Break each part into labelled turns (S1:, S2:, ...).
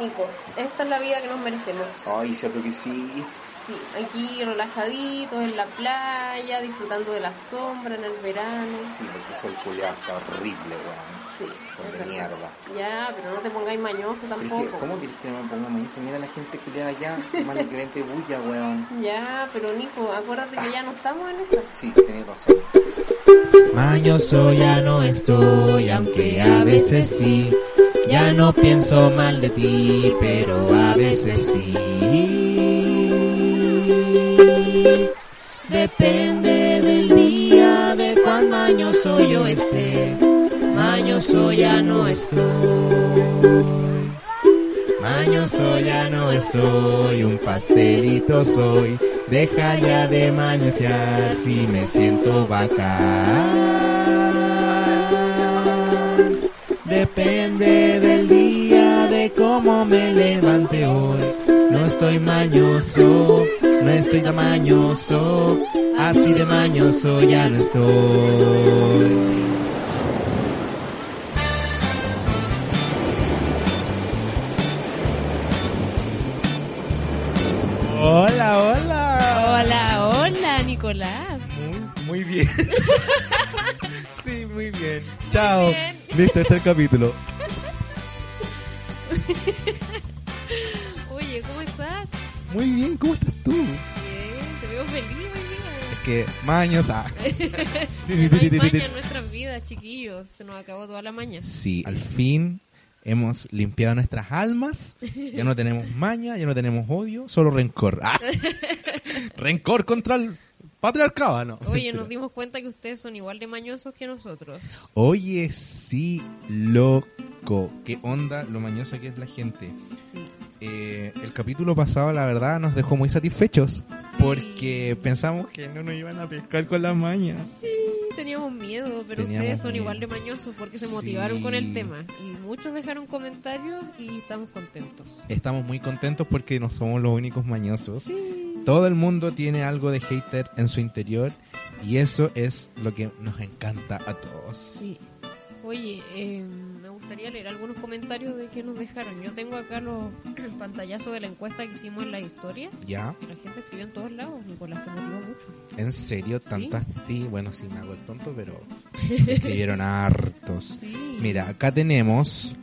S1: Nico, esta es la vida que nos merecemos.
S2: Ay, seguro que sí.
S1: Sí, aquí relajaditos en la playa, disfrutando de la sombra en el verano.
S2: Sí, porque el sol culiado está horrible, weón.
S1: Sí,
S2: Son de
S1: verdad.
S2: mierda.
S1: Ya, pero no te pongáis mañoso tampoco.
S2: ¿Cómo querés que me ponga mañana? Mira la gente culiada allá, vente bulla, weón.
S1: Ya, pero Nico, acuérdate que ya no estamos en esa.
S2: Sí, tenés razón.
S3: Mañoso ya no estoy, aunque a veces sí. Ya no pienso mal de ti, pero a veces sí. Depende del día, de cuán mañoso yo esté. Mañoso ya no estoy. Mañoso ya no estoy, un pastelito soy. Deja ya de mañosear si me siento bacán. Depende del día, de cómo me levante hoy. No estoy mañoso, no estoy tan mañoso. Así de mañoso ya no estoy. Hola, hola.
S1: Hola, hola, Nicolás.
S3: Muy, muy bien. sí, muy bien. Chao.
S1: bien.
S3: Listo, este es el capítulo.
S1: Oye, ¿cómo estás?
S3: Muy bien, ¿cómo estás tú?
S1: Bien, te veo feliz hoy
S3: Es que maños. ah.
S1: No hay maña en nuestras vidas, chiquillos. Se nos acabó toda la maña.
S3: Sí, al fin hemos limpiado nuestras almas. Ya no tenemos maña, ya no tenemos odio, solo rencor. Ah. rencor contra el patriarcado, ¿ah, ¿no?
S1: Oye, nos dimos cuenta que ustedes son igual de mañosos que nosotros.
S3: Oye, sí, loco. ¿Qué onda lo mañosa que es la gente?
S1: Sí.
S3: Eh, el capítulo pasado, la verdad, nos dejó muy satisfechos. Porque pensamos que no nos iban a pescar con las mañas.
S1: Sí, teníamos miedo, pero
S3: Teníamos
S1: ustedes son
S3: miedo.
S1: igual de mañosos porque se
S3: Sí.
S1: motivaron con el tema. Y muchos dejaron comentarios y estamos contentos.
S3: Estamos muy contentos porque no somos los únicos mañosos.
S1: Sí.
S3: Todo el mundo tiene algo de hater en su interior y eso es lo que nos encanta a todos.
S1: Sí. Oye, eh, me gustaría leer algunos comentarios de que nos dejaron. Yo tengo acá los el pantallazo de la encuesta que hicimos en las historias.
S3: ¿Ya?
S1: Y la gente escribió en todos lados. Nicolás se motivó mucho.
S3: ¿En serio?
S1: Sí.
S3: ¿Tantas ti? Bueno, sí me hago el tonto, pero escribieron hartos.
S1: Sí.
S3: Mira, acá tenemos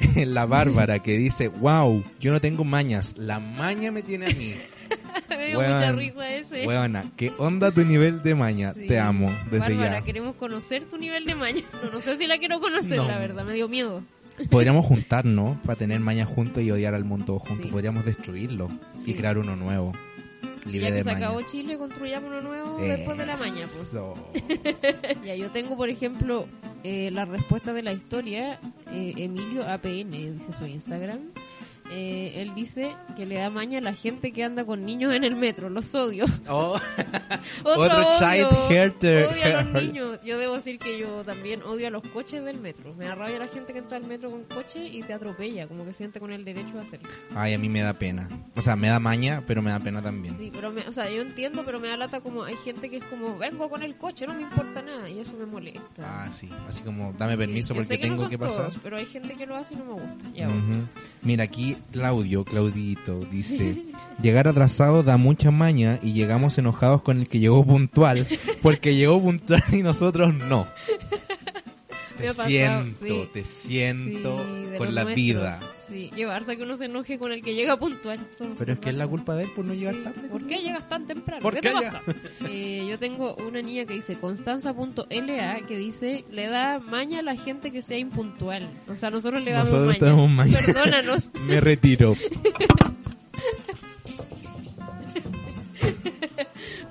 S3: la Bárbara que dice, wow, yo no tengo mañas, la maña me tiene a mí.
S1: me dio mucha risa ese.
S3: Weona, ¿qué onda tu nivel de maña?
S1: Sí.
S3: Te amo, desde
S1: Bárbara,
S3: ya.
S1: queremos conocer tu nivel de maña. No, no sé si la quiero conocer,
S3: No.
S1: la verdad. Me dio miedo.
S3: Podríamos juntarnos para tener maña juntos y odiar al mundo juntos.
S1: Sí.
S3: Podríamos destruirlo
S1: Sí.
S3: y crear uno nuevo, libre
S1: ya que
S3: de
S1: se
S3: maña.
S1: acabó Chile, construyamos uno nuevo después de la maña. Pues. Ya, yo tengo, por ejemplo, eh, la respuesta de la historia. eh, Emilio APN, dice su Instagram. Eh, él dice que le da maña a la gente que anda con niños en el metro. Los odio.
S3: Oh,
S1: Otro,
S3: Otro
S1: odio.
S3: child hater.
S1: Odio a los niños. Yo debo decir que yo también odio a los coches del metro. Me da rabia la gente que entra al metro con coche y te atropella. Como que siente con el derecho a hacerlo.
S3: Ay, a mí me da pena. O sea, me da maña, pero me da pena también.
S1: Sí, pero me, o sea, yo entiendo, pero me da lata como hay gente que es como, vengo con el coche, no me importa nada. Y eso me molesta.
S3: Ah, sí. Así como, dame
S1: Sí,
S3: permiso
S1: yo
S3: porque
S1: que no
S3: tengo
S1: son
S3: que pasar.
S1: todos, pero hay gente que lo hace y no me gusta. Ya, bueno.
S3: Ujú. Mira, aquí Claudio, Claudito, dice, llegar atrasado da mucha maña y llegamos enojados con el que llegó puntual, porque llegó puntual y nosotros no. Te
S1: pasado,
S3: siento,
S1: sí.
S3: te siento
S1: Sí,
S3: con la
S1: nuestros.
S3: vida.
S1: Sí, llevarse a que uno se enoje con el que llega puntual.
S3: Pero es que es la culpa de él por no llegar
S1: Sí.
S3: tarde.
S1: ¿Por qué llegas tan temprano?
S3: ¿Por
S1: ¿Qué,
S3: qué
S1: te
S3: llega-
S1: pasa? Eh, yo tengo una niña que dice Constanza.la que dice le da maña a la gente que sea impuntual. O sea, nosotros le damos
S3: Nosotros
S1: maña. Perdónanos.
S3: Me retiro.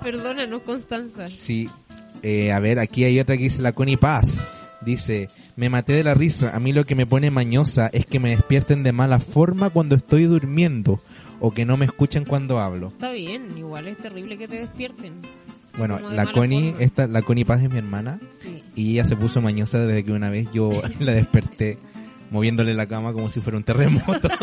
S1: Perdónanos, Constanza.
S3: Sí, eh, a ver, aquí hay otra que dice la Connie Paz. Dice, me maté de la risa. A mí lo que me pone mañosa es que me despierten de mala forma cuando estoy durmiendo o que no me escuchen cuando hablo.
S1: Está bien, igual es terrible que te despierten.
S3: Bueno, la Connie,
S1: forma.
S3: esta, la Connie Paz es mi hermana
S1: Sí.
S3: y ella se puso mañosa desde que una vez yo la desperté moviéndole la cama como si fuera un terremoto.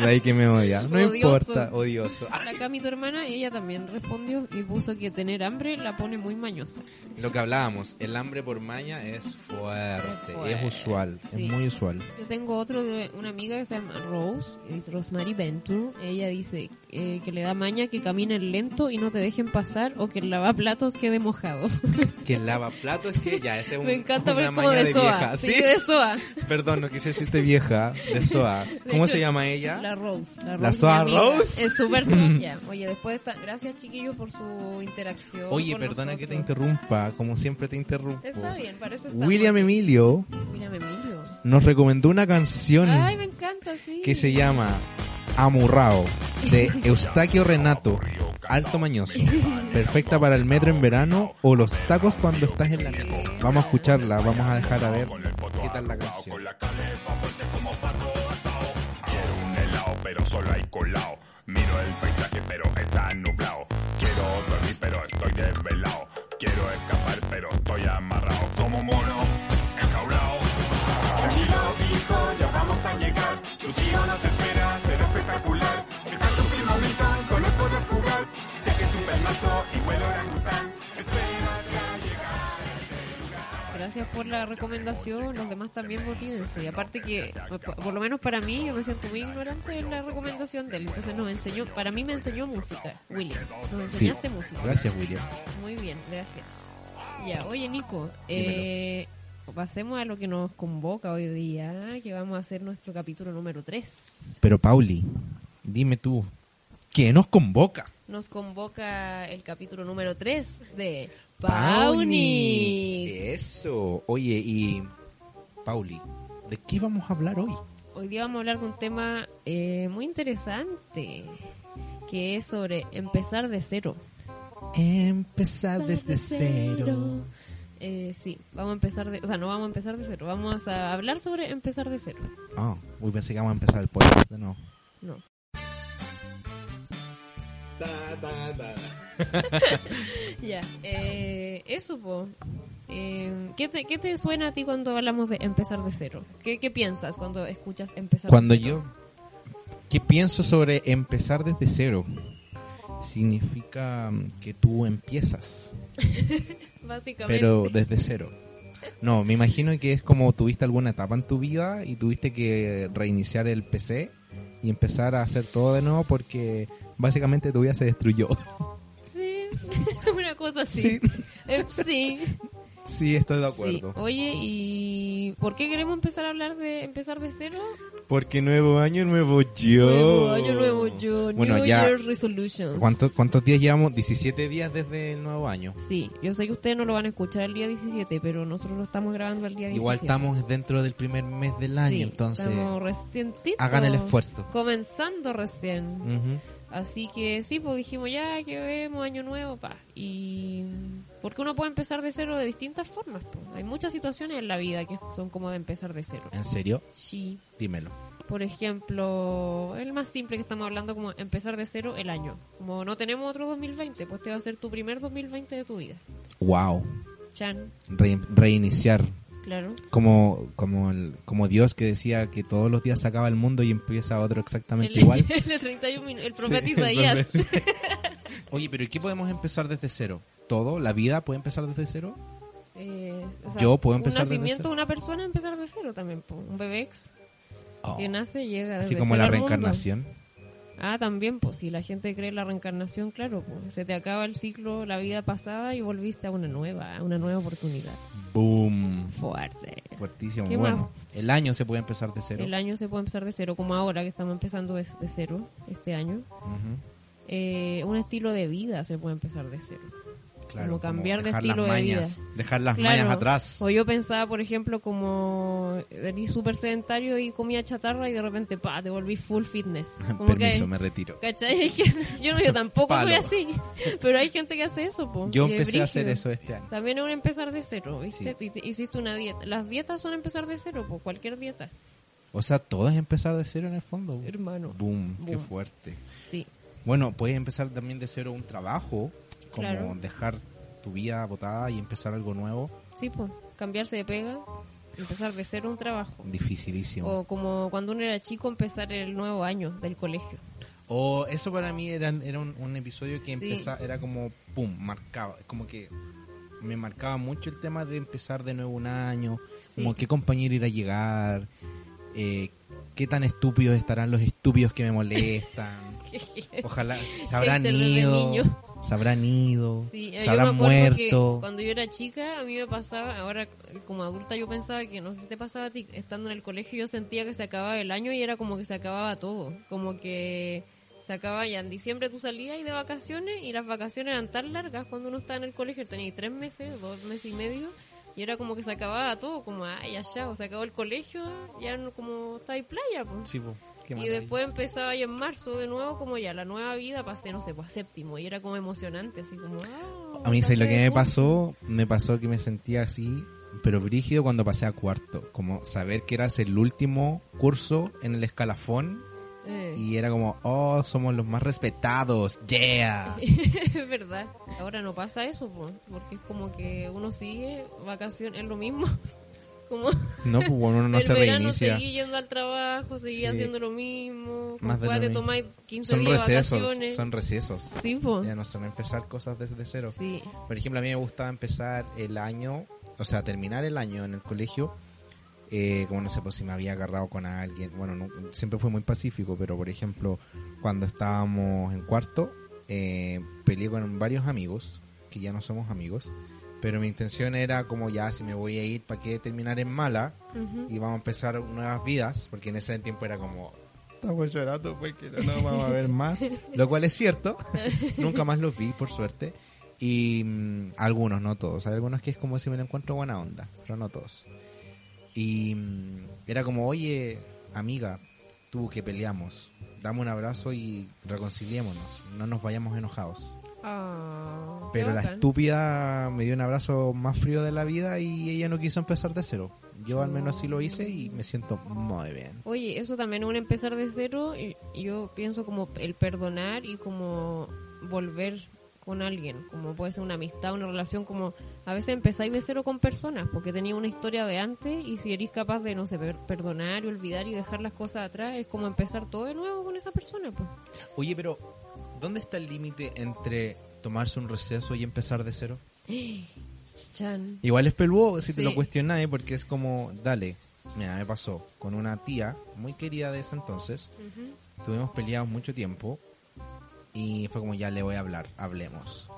S3: De ahí que me odia. No
S1: Odioso.
S3: importa, odioso.
S1: La Cami, tu hermana, ella también respondió y puso que tener hambre la pone muy mañosa.
S3: Lo que hablábamos, el hambre por maña es fuerte,
S1: Fuerte,
S3: es usual,
S1: sí.
S3: es muy usual.
S1: Yo tengo otro de una amiga que se llama Rose, es Rosemary Venture. Ella dice eh, que le da maña que caminen lento y no te dejen pasar o que el lavaplatos quede mojado.
S3: Que el lavaplatos que ya, ese es un,
S1: Me encanta
S3: una
S1: ver como de
S3: de
S1: Soa.
S3: vieja.
S1: Sí,
S3: ¿Sí?
S1: de Soa.
S3: Perdón, no quise decirte vieja, de Soa. ¿Cómo
S1: hecho,
S3: se llama ella?
S1: La Rose. La,
S3: ¿La
S1: Rose,
S3: Soa
S1: mi amiga.
S3: Rose?
S1: Es súper soya. Oye, después de esta... Gracias, chiquillos, por su interacción.
S3: Oye, perdona que te interrumpa, como siempre te interrumpo.
S1: Está bien, para eso estamos.
S3: William Emilio
S1: William Emilio.
S3: nos recomendó una canción
S1: Ay, me encanta, sí.
S3: que se llama Amurrao de Eustaquio Renato, Alto Mañoso. Perfecta para el metro en verano o los tacos cuando estás en la nieve. Vamos a escucharla, vamos a dejar a ver qué tal la canción.
S4: Pero solo hay colado. Miro el paisaje, pero está nublado. Quiero dormir, pero estoy desvelado. Quiero escapar, pero estoy amarrado. Como mono, enjaulado. Tranquilo, hijo, ya vamos a llegar. Tu tío nos espera, será espectacular. Se canta un momento, con él podrás jugar. Sé que es un pelmazo y huele a orangután. Espera ya llegar.
S1: Gracias por la recomendación, los demás también motívense. Y aparte que, por lo menos para mí, yo me siento muy ignorante en la recomendación de él. Entonces nos enseñó, para mí me enseñó música, William. Nos
S3: Sí.
S1: enseñaste música.
S3: Gracias, William.
S1: Muy bien, gracias. Ya, oye Nico, eh, pasemos a lo que nos convoca hoy día, que vamos a hacer nuestro capítulo número 3.
S3: Pero Pauli, dime tú, ¿qué nos convoca?
S1: Nos convoca el capítulo número 3 de
S3: Pauni. Eso. Oye, y Pauli, ¿de qué vamos a hablar hoy?
S1: Hoy día vamos a hablar de un tema eh, muy interesante, que es sobre empezar de cero.
S3: Empezar desde cero.
S1: Eh, sí, vamos a empezar de, o sea, no vamos a empezar de cero, vamos a hablar sobre empezar de cero.
S3: Ah, uy, pensé que vamos a empezar el podcast de nuevo.
S1: No. Ya, eh, eso, po. Eh, ¿qué, te, ¿Qué te suena a ti cuando hablamos de empezar de cero? ¿Qué, qué piensas cuando escuchas empezar
S3: Cuando
S1: de cero?
S3: yo, ¿qué pienso sobre empezar desde cero? Significa mm, que tú empiezas,
S1: Básicamente.
S3: pero desde cero. No, me imagino que es como tuviste alguna etapa en tu vida y tuviste que reiniciar el PC y empezar a hacer todo de nuevo porque básicamente tu vida se destruyó.
S1: Sí, una cosa así.
S3: Sí.
S1: Eh, sí.
S3: Sí, estoy de
S1: Sí.
S3: acuerdo.
S1: Oye, ¿y por qué queremos empezar a hablar de empezar de cero?
S3: Porque nuevo año, nuevo yo.
S1: Nuevo año, nuevo yo.
S3: Bueno,
S1: New
S3: ya-
S1: Year's Resolutions.
S3: ¿Cuántos, ¿Cuántos días llevamos? 17 días desde el nuevo año.
S1: Sí, yo sé que ustedes no lo van a escuchar el día 17, pero nosotros lo estamos grabando el día 17.
S3: Igual estamos dentro del primer mes del año,
S1: Sí,
S3: entonces
S1: Estamos recientitos.
S3: hagan el esfuerzo.
S1: Comenzando recién.
S3: Ujú.
S1: Así que sí, pues dijimos ya que vemos año nuevo, pa. Y porque uno puede empezar de cero de distintas formas. pues. Hay muchas situaciones en la vida que son como de empezar de cero.
S3: ¿En serio?
S1: Sí.
S3: Dímelo.
S1: Por ejemplo, el más simple que estamos hablando como empezar de cero el año. Como no tenemos otro 2020, pues te va a ser tu primer 2020 de tu vida.
S3: Wow.
S1: Chan,
S3: Re- reiniciar.
S1: claro.
S3: Como, como, el, como Dios que decía que todos los días se acaba el mundo y empieza otro exactamente
S1: El,
S3: igual.
S1: el de 31 minutos, el profeta
S3: Sí,
S1: Isaías.
S3: Oye, pero ¿y qué podemos empezar desde cero? ¿Todo? ¿La vida puede empezar desde cero?
S1: Eh, o sea,
S3: Yo puedo empezar
S1: Un
S3: desde
S1: nacimiento
S3: cero.
S1: de una persona empezar de cero también. po. Un bebé ex que nace llega
S3: Oh. Así como
S1: cero
S3: la
S1: mundo.
S3: reencarnación.
S1: Ah, también, pues si la gente cree en la reencarnación, claro, pues se te acaba el ciclo, la vida pasada y volviste a una nueva, a una nueva oportunidad.
S3: Boom.
S1: Fuerte.
S3: Fuertísimo.
S1: ¿Qué
S3: Bueno, el año se puede empezar de cero.
S1: El año se puede empezar de cero, como ahora que estamos empezando de, de cero este año. Eh, un estilo de vida se puede empezar de cero.
S3: Claro,
S1: Como cambiar de
S3: dejar
S1: estilo
S3: las
S1: de vida.
S3: mañas, Dejar las
S1: Claro.
S3: mañas atrás.
S1: O yo pensaba, por ejemplo, como eres súper sedentario y comía chatarra y de repente, pa, te volví full fitness. Como
S3: Permiso,
S1: que,
S3: me retiro.
S1: ¿Cachai? Yo no, yo tampoco soy así. Pero hay gente que hace eso, po.
S3: Yo empecé a hacer eso este año.
S1: También es un empezar de cero, ¿viste?
S3: Sí.
S1: Hiciste una dieta. Las dietas son empezar de cero, po. Cualquier dieta.
S3: O sea, todo es empezar de cero en el fondo.
S1: Hermano.
S3: Boom, qué
S1: Boom.
S3: fuerte.
S1: Sí.
S3: Bueno, puedes empezar también de cero un trabajo, como
S1: Claro.
S3: dejar tu vida botada y empezar algo nuevo.
S1: Sí, pues. Cambiarse de pega. empezar de cero un trabajo.
S3: Dificilísimo.
S1: O como cuando uno era chico, empezar el nuevo año del colegio.
S3: O eso para mí era, era un, un episodio que
S1: Sí.
S3: empezaba, era como, pum, marcaba, como que me marcaba mucho el tema de empezar de nuevo un año,
S1: Sí.
S3: como qué compañero irá a llegar, eh, qué tan estúpidos estarán los estúpidos que me molestan. Ojalá se habrán ido,
S1: niño.
S3: Se habrán ido,
S1: Sí, eh,
S3: se
S1: yo me
S3: habrán
S1: acuerdo que
S3: muerto.
S1: cuando yo era chica, a mí me pasaba, ahora como adulta yo pensaba que, no sé si te pasaba a ti, estando en el colegio yo sentía que se acababa el año y era como que se acababa todo. Como que se acababa ya en diciembre tú salías y de vacaciones y las vacaciones eran tan largas cuando uno estaba en el colegio, tenía tres meses, dos meses y medio. Y era como que se acababa todo, como, ay, ya, o se acabó el colegio, ya no, como está ahí playa, pues.
S3: Sí, qué
S1: Y después empezaba ahí en marzo de nuevo, como ya la nueva vida, pasé, no sé, pues a séptimo, y era como emocionante, así como, ah,
S3: A mí, ¿sabes lo que me pasó? Me pasó que me sentía así, pero brígido cuando pasé a cuarto. Como saber que eras el último curso en el escalafón
S1: Eh,
S3: y era como, oh, somos los más respetados, yeah.
S1: es verdad. Ahora no pasa eso, po, porque es como que uno sigue vacaciones, es lo mismo. Como
S3: No, pues bueno, uno no
S1: el
S3: se reinicia.
S1: seguí yendo al trabajo, seguí
S3: Sí.
S1: haciendo lo mismo,
S3: Más de lo
S1: de
S3: mismo.
S1: tomar 15
S3: Son
S1: días
S3: recesos,
S1: vacaciones.
S3: son recesos.
S1: Sí, po.
S3: Ya no son empezar cosas desde cero.
S1: Sí.
S3: Por ejemplo, a mí me gustaba empezar el año, o sea, terminar el año en el colegio, eh, como no sé, pues si me había agarrado con alguien. Bueno, no- siempre fue muy pacífico, pero por ejemplo, cuando estábamos en cuarto, eh, peleé con varios amigos, que ya no somos amigos, pero mi intención era como ya, si me voy a ir, ¿para qué terminar en mala? Y vamos a empezar nuevas vidas, porque en ese tiempo era como... Estamos llorando porque no nos vamos a ver más. Lo cual es cierto. Nunca más los vi, por suerte. Y mm, algunos, no todos. Hay algunos que es como si me lo encuentro buena onda, pero no todos. Y mm, era como, oye, amiga, tú que peleamos, dame un abrazo y reconciliémonos. No nos vayamos enojados.
S1: Ah, qué
S3: Pero la estúpida me dio un abrazo más frío de la vida y ella no quiso empezar de cero. Yo al menos sí lo hice y me siento muy bien.
S1: Oye, eso también es un empezar de cero. Y y yo pienso como el perdonar y como volver con alguien, como puede ser una amistad, una relación, como a veces empezáis de cero con personas, porque tenía una historia de antes y si eres capaz de, no sé, per- perdonar y olvidar y dejar las cosas atrás, es como empezar todo de nuevo con esa persona, pues.
S3: Oye, pero ¿dónde está el límite entre tomarse un receso y empezar de cero?
S1: Chan.
S3: Igual es peludo si te lo cuestionas, ¿eh? porque es como, dale, mira, me pasó con una tía muy querida de ese entonces, tuvimos peleados mucho tiempo y fue como, ya le voy a hablar, hablemos.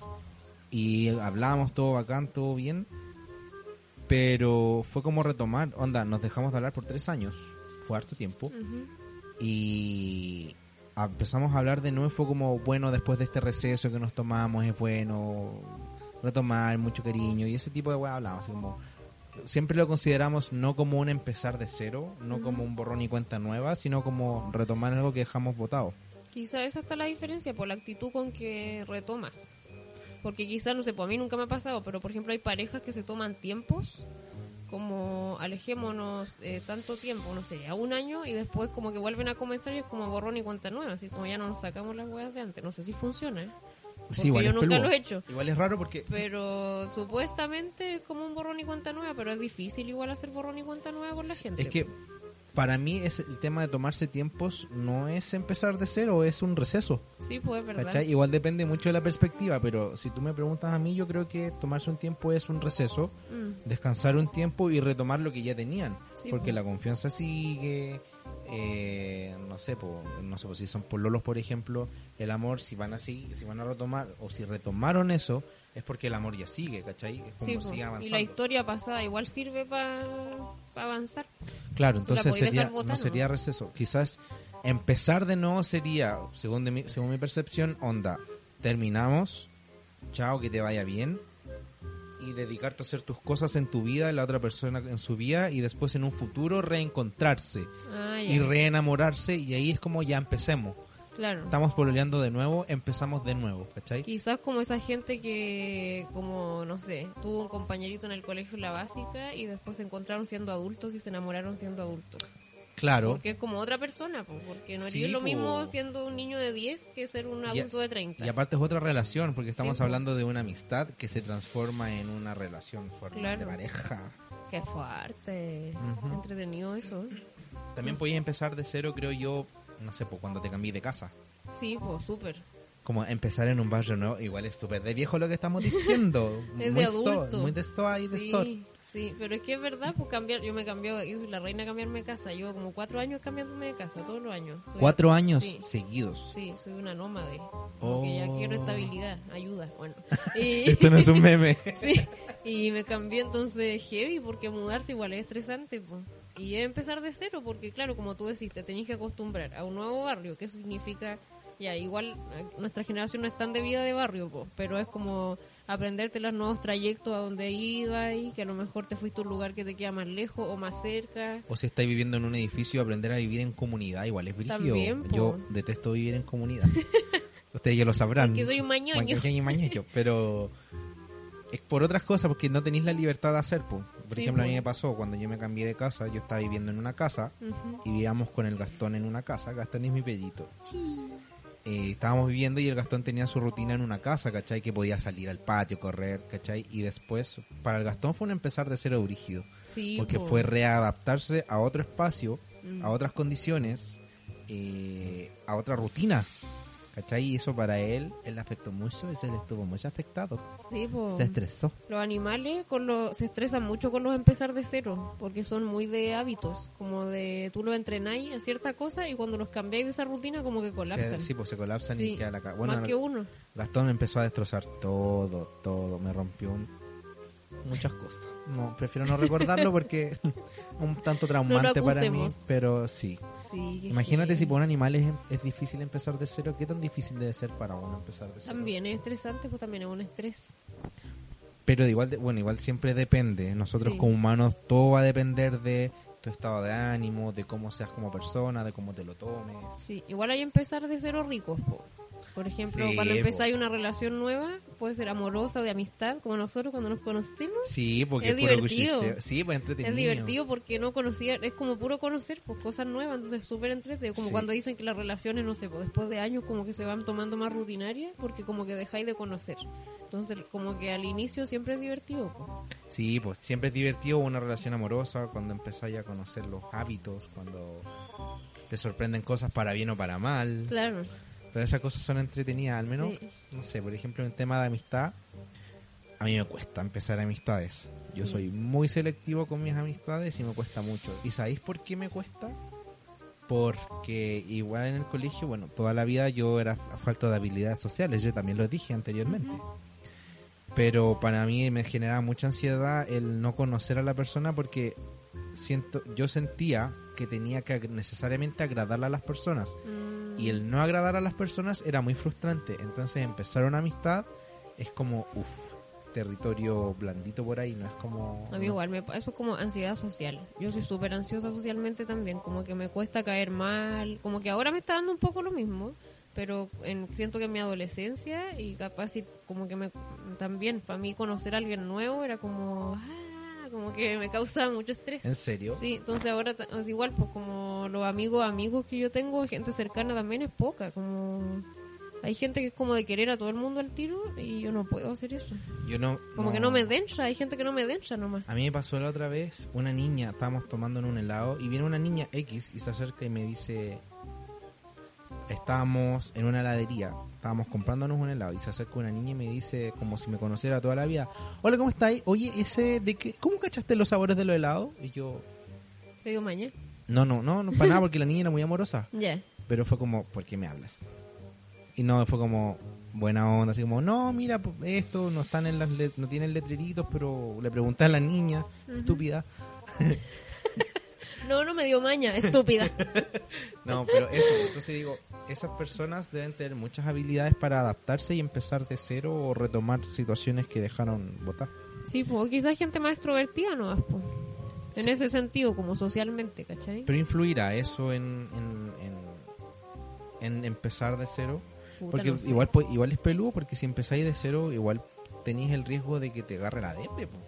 S3: Y hablábamos todo bacán, todo bien, pero fue como retomar, onda, nos dejamos de hablar por tres años, fue harto tiempo, y empezamos a hablar de nuevo, fue como, bueno, después de este receso que nos tomamos, es bueno retomar, mucho cariño, y ese tipo de weá hablamos, así como, siempre lo consideramos no como un empezar de cero, no como un borrón y cuenta nueva, sino como retomar algo que dejamos votado.
S1: Quizá esa está la diferencia por la actitud con que retomas. Porque quizá, no sé, pues a mí nunca me ha pasado, pero por ejemplo hay parejas que se toman tiempos, como alejémonos eh, tanto tiempo, no sé, a un año y después como que vuelven a comenzar y es como borrón y cuenta nueva, así como ya no nos sacamos las huevas de antes. No sé si funciona, ¿eh? Porque yo
S3: es
S1: nunca
S3: peludo.
S1: lo he hecho.
S3: Igual es raro porque
S1: Pero supuestamente es como un borrón y cuenta nueva, pero es difícil igual hacer borrón y cuenta nueva con la gente.
S3: es que para mí es el tema de tomarse tiempos no es empezar de cero, es un receso.
S1: Sí, pues es verdad.
S3: ¿cachai? Igual depende mucho de la perspectiva, pero si tú me preguntas a mí, yo creo que tomarse un tiempo es un receso,
S1: Mm.
S3: descansar un tiempo y retomar lo que ya tenían,
S1: Sí,
S3: porque
S1: po.
S3: la confianza sigue, eh, no sé, po, no sé, po, si son pololos, por ejemplo, el amor, si van a seguir, si van a retomar o si retomaron eso, es porque el amor ya sigue, ¿cachai? Es como
S1: Sí,
S3: sigue
S1: y
S3: avanzando.
S1: la historia pasada igual sirve para avanzar.
S3: Claro,
S1: La
S3: entonces sería, no sería receso. Quizás empezar de nuevo sería, según, de mi, según mi percepción, onda, terminamos, chao, que te vaya bien, y dedicarte a hacer tus cosas en tu vida, y la otra persona en su vida, y después en un futuro reencontrarse
S1: Ah,
S3: y reenamorarse, y ahí es como ya empecemos.
S1: Claro.
S3: Estamos pololeando de nuevo, empezamos de nuevo, ¿cachai?
S1: Quizás como esa gente que, como, no sé, tuvo un compañerito en el colegio en la básica y después se encontraron siendo adultos y se enamoraron siendo adultos.
S3: Claro.
S1: Porque es como otra persona, po, porque no
S3: Sí,
S1: es lo
S3: po.
S1: mismo siendo un niño de 10 que ser un
S3: Y-
S1: adulto de 30.
S3: Y aparte es otra relación, porque estamos
S1: Sí, po.
S3: hablando de una amistad que se transforma en una relación formal
S1: Claro.
S3: de pareja.
S1: Qué fuerte. Entretenido eso.
S3: También podías empezar de cero, creo yo, no sé, pues cuando te cambié de casa.
S1: Sí, pues súper.
S3: Como empezar en un barrio nuevo, igual es súper de viejo lo que estamos diciendo.
S1: Es
S3: muy
S1: de
S3: store,
S1: adulto.
S3: muy de store y de
S1: sí,
S3: store.
S1: sí, pero es que es verdad, pues cambiar, yo me cambié, yo soy la reina de cambiarme de casa, llevo como cuatro años cambiándome de casa, todos los años. Soy-
S3: Cuatro años
S1: Sí,
S3: seguidos.
S1: sí, soy una nómade, como que ya
S3: Oh.
S1: quiero estabilidad, ayuda, bueno. Y,
S3: Esto no es un meme.
S1: sí, y me cambié entonces heavy porque mudarse igual es estresante, pues. Y es empezar de cero, porque claro, como tú decís, te tenés que acostumbrar a un nuevo barrio, que eso significa, ya, igual eh, nuestra generación no es tan de vida de barrio, pues, pero es como aprenderte los nuevos trayectos a donde ibas y que a lo mejor te fuiste a un lugar que te queda más lejos o más cerca.
S3: O si estáis viviendo en un edificio, aprender a vivir en comunidad, igual es brígido. Yo detesto vivir en comunidad. Ustedes ya lo sabrán.
S1: Porque soy un mañoño.
S3: Mañoño, pero es por otras cosas, porque no tenéis la libertad de hacer. po. Por
S1: Sí,
S3: ejemplo, a mí
S1: po.
S3: me pasó cuando yo me cambié de casa, yo estaba viviendo en una casa y vivíamos con el Gastón en una casa. Gastón es mi pellito. Eh, estábamos viviendo y el Gastón tenía su rutina en una casa, ¿cachai? Que podía salir al patio, correr, ¿cachai? Y después, para el Gastón fue un empezar de cero brígido.
S1: Sí,
S3: Porque
S1: po.
S3: fue readaptarse a otro espacio,
S1: Mm.
S3: a otras condiciones, eh, a otra rutina. ¿Cachai? Y eso para él, él afectó mucho, él estuvo muy afectado.
S1: Sí, po.
S3: Se estresó.
S1: Los animales con los, se estresan mucho con los empezar de cero, porque son muy de hábitos, como de tú los entrenáis a cierta cosa y cuando los cambiáis de esa rutina como que colapsan.
S3: Se- sí, pues se colapsan
S1: Sí,
S3: y queda la Bueno,
S1: Más que uno.
S3: Gastón empezó a destrozar todo, todo. Me rompió un- muchas cosas. No, prefiero no recordarlo porque un tanto traumante para mí, pero sí. Imagínate si por un animal es, es difícil empezar de cero, ¿qué tan difícil debe ser para uno empezar de cero?
S1: También es estresante, pues también es un estrés.
S3: Pero igual, de- bueno, igual siempre depende. Nosotros
S1: Sí.
S3: como humanos todo va a depender de tu estado de ánimo, de cómo seas como persona, de cómo te lo tomes.
S1: Sí, igual hay que empezar de cero ricos. po. Por ejemplo,
S3: Sí,
S1: cuando empezáis una relación nueva, puede ser amorosa, de amistad, como nosotros cuando nos conocimos.
S3: Sí, porque
S1: Es
S3: es puro
S1: divertido.
S3: Sí, pues entretenido.
S1: Es divertido porque no conocía, es como puro conocer pues cosas nuevas, entonces es súper entretenido. Como
S3: Sí.
S1: cuando dicen que las relaciones, no sé, pues después de años como que se van tomando más rutinarias porque como que dejáis de conocer. Entonces como que al inicio siempre es divertido. pues.
S3: Sí, pues siempre es divertido una relación amorosa cuando empezáis a conocer los hábitos, cuando te sorprenden cosas para bien o para mal.
S1: Claro.
S3: Pero esas cosas son entretenidas, al menos,
S1: Sí.
S3: no sé, por ejemplo, en el tema de amistad, a mí me cuesta empezar amistades. Yo soy muy selectivo con mis amistades y me cuesta mucho. ¿Y sabéis por qué me cuesta? Porque igual en el colegio, bueno, toda la vida yo era a falta de habilidades sociales, yo también lo dije anteriormente. Pero para mí me generaba mucha ansiedad el no conocer a la persona porque siento, yo sentía que tenía que necesariamente agradarle a las personas
S1: Mm,
S3: y el no agradar a las personas era muy frustrante. Entonces empezar una amistad es como, uff, territorio blandito por ahí, no es como...
S1: A mí igual, me, eso es como ansiedad social. Yo soy súper ansiosa socialmente también, como que me cuesta caer mal, como que ahora me está dando un poco lo mismo, pero en, siento que en mi adolescencia y capaz y como que me también para mí conocer a alguien nuevo era como ah, como que me causa mucho estrés.
S3: ¿En serio?
S1: Sí, entonces ahora es igual, pues como los amigos amigos que yo tengo, gente cercana también es poca, como hay gente que es como de querer a todo el mundo al tiro y yo no puedo hacer eso.
S3: Yo no...
S1: Como que no me densa, hay gente que no me densa nomás.
S3: A mí me pasó la otra vez, una niña, estábamos tomando en un helado y viene una niña X y se acerca y me dice, estábamos en una heladería, estábamos comprándonos un helado y se acerca una niña y me dice, como si me conociera toda la vida, hola, ¿cómo estáis? Oye, ese de qué, ¿cómo cachaste los sabores de los helados? Y yo,
S1: Te digo mañana.
S3: no, no, no, no para nada porque la niña era muy amorosa,
S1: Ya.
S3: pero fue como, ¿por qué me hablas? Y no, fue como buena onda, así como, no, mira, esto no están en las no tienen letreritos, pero le pregunté a la niña, estúpida.
S1: No, no me dio maña, estúpida.
S3: No, pero eso, entonces digo, esas personas deben tener muchas habilidades para adaptarse y empezar de cero o retomar situaciones que dejaron botar.
S1: Sí, pues quizás gente más extrovertida no pues. En ese sentido, como socialmente, ¿cachai?
S3: Pero influirá eso en, en, en, en empezar de cero.
S1: Puta,
S3: Porque
S1: no sé.
S3: igual pues, igual es peludo, porque si empezáis de cero, igual tenéis el riesgo de que te agarre la depre. po.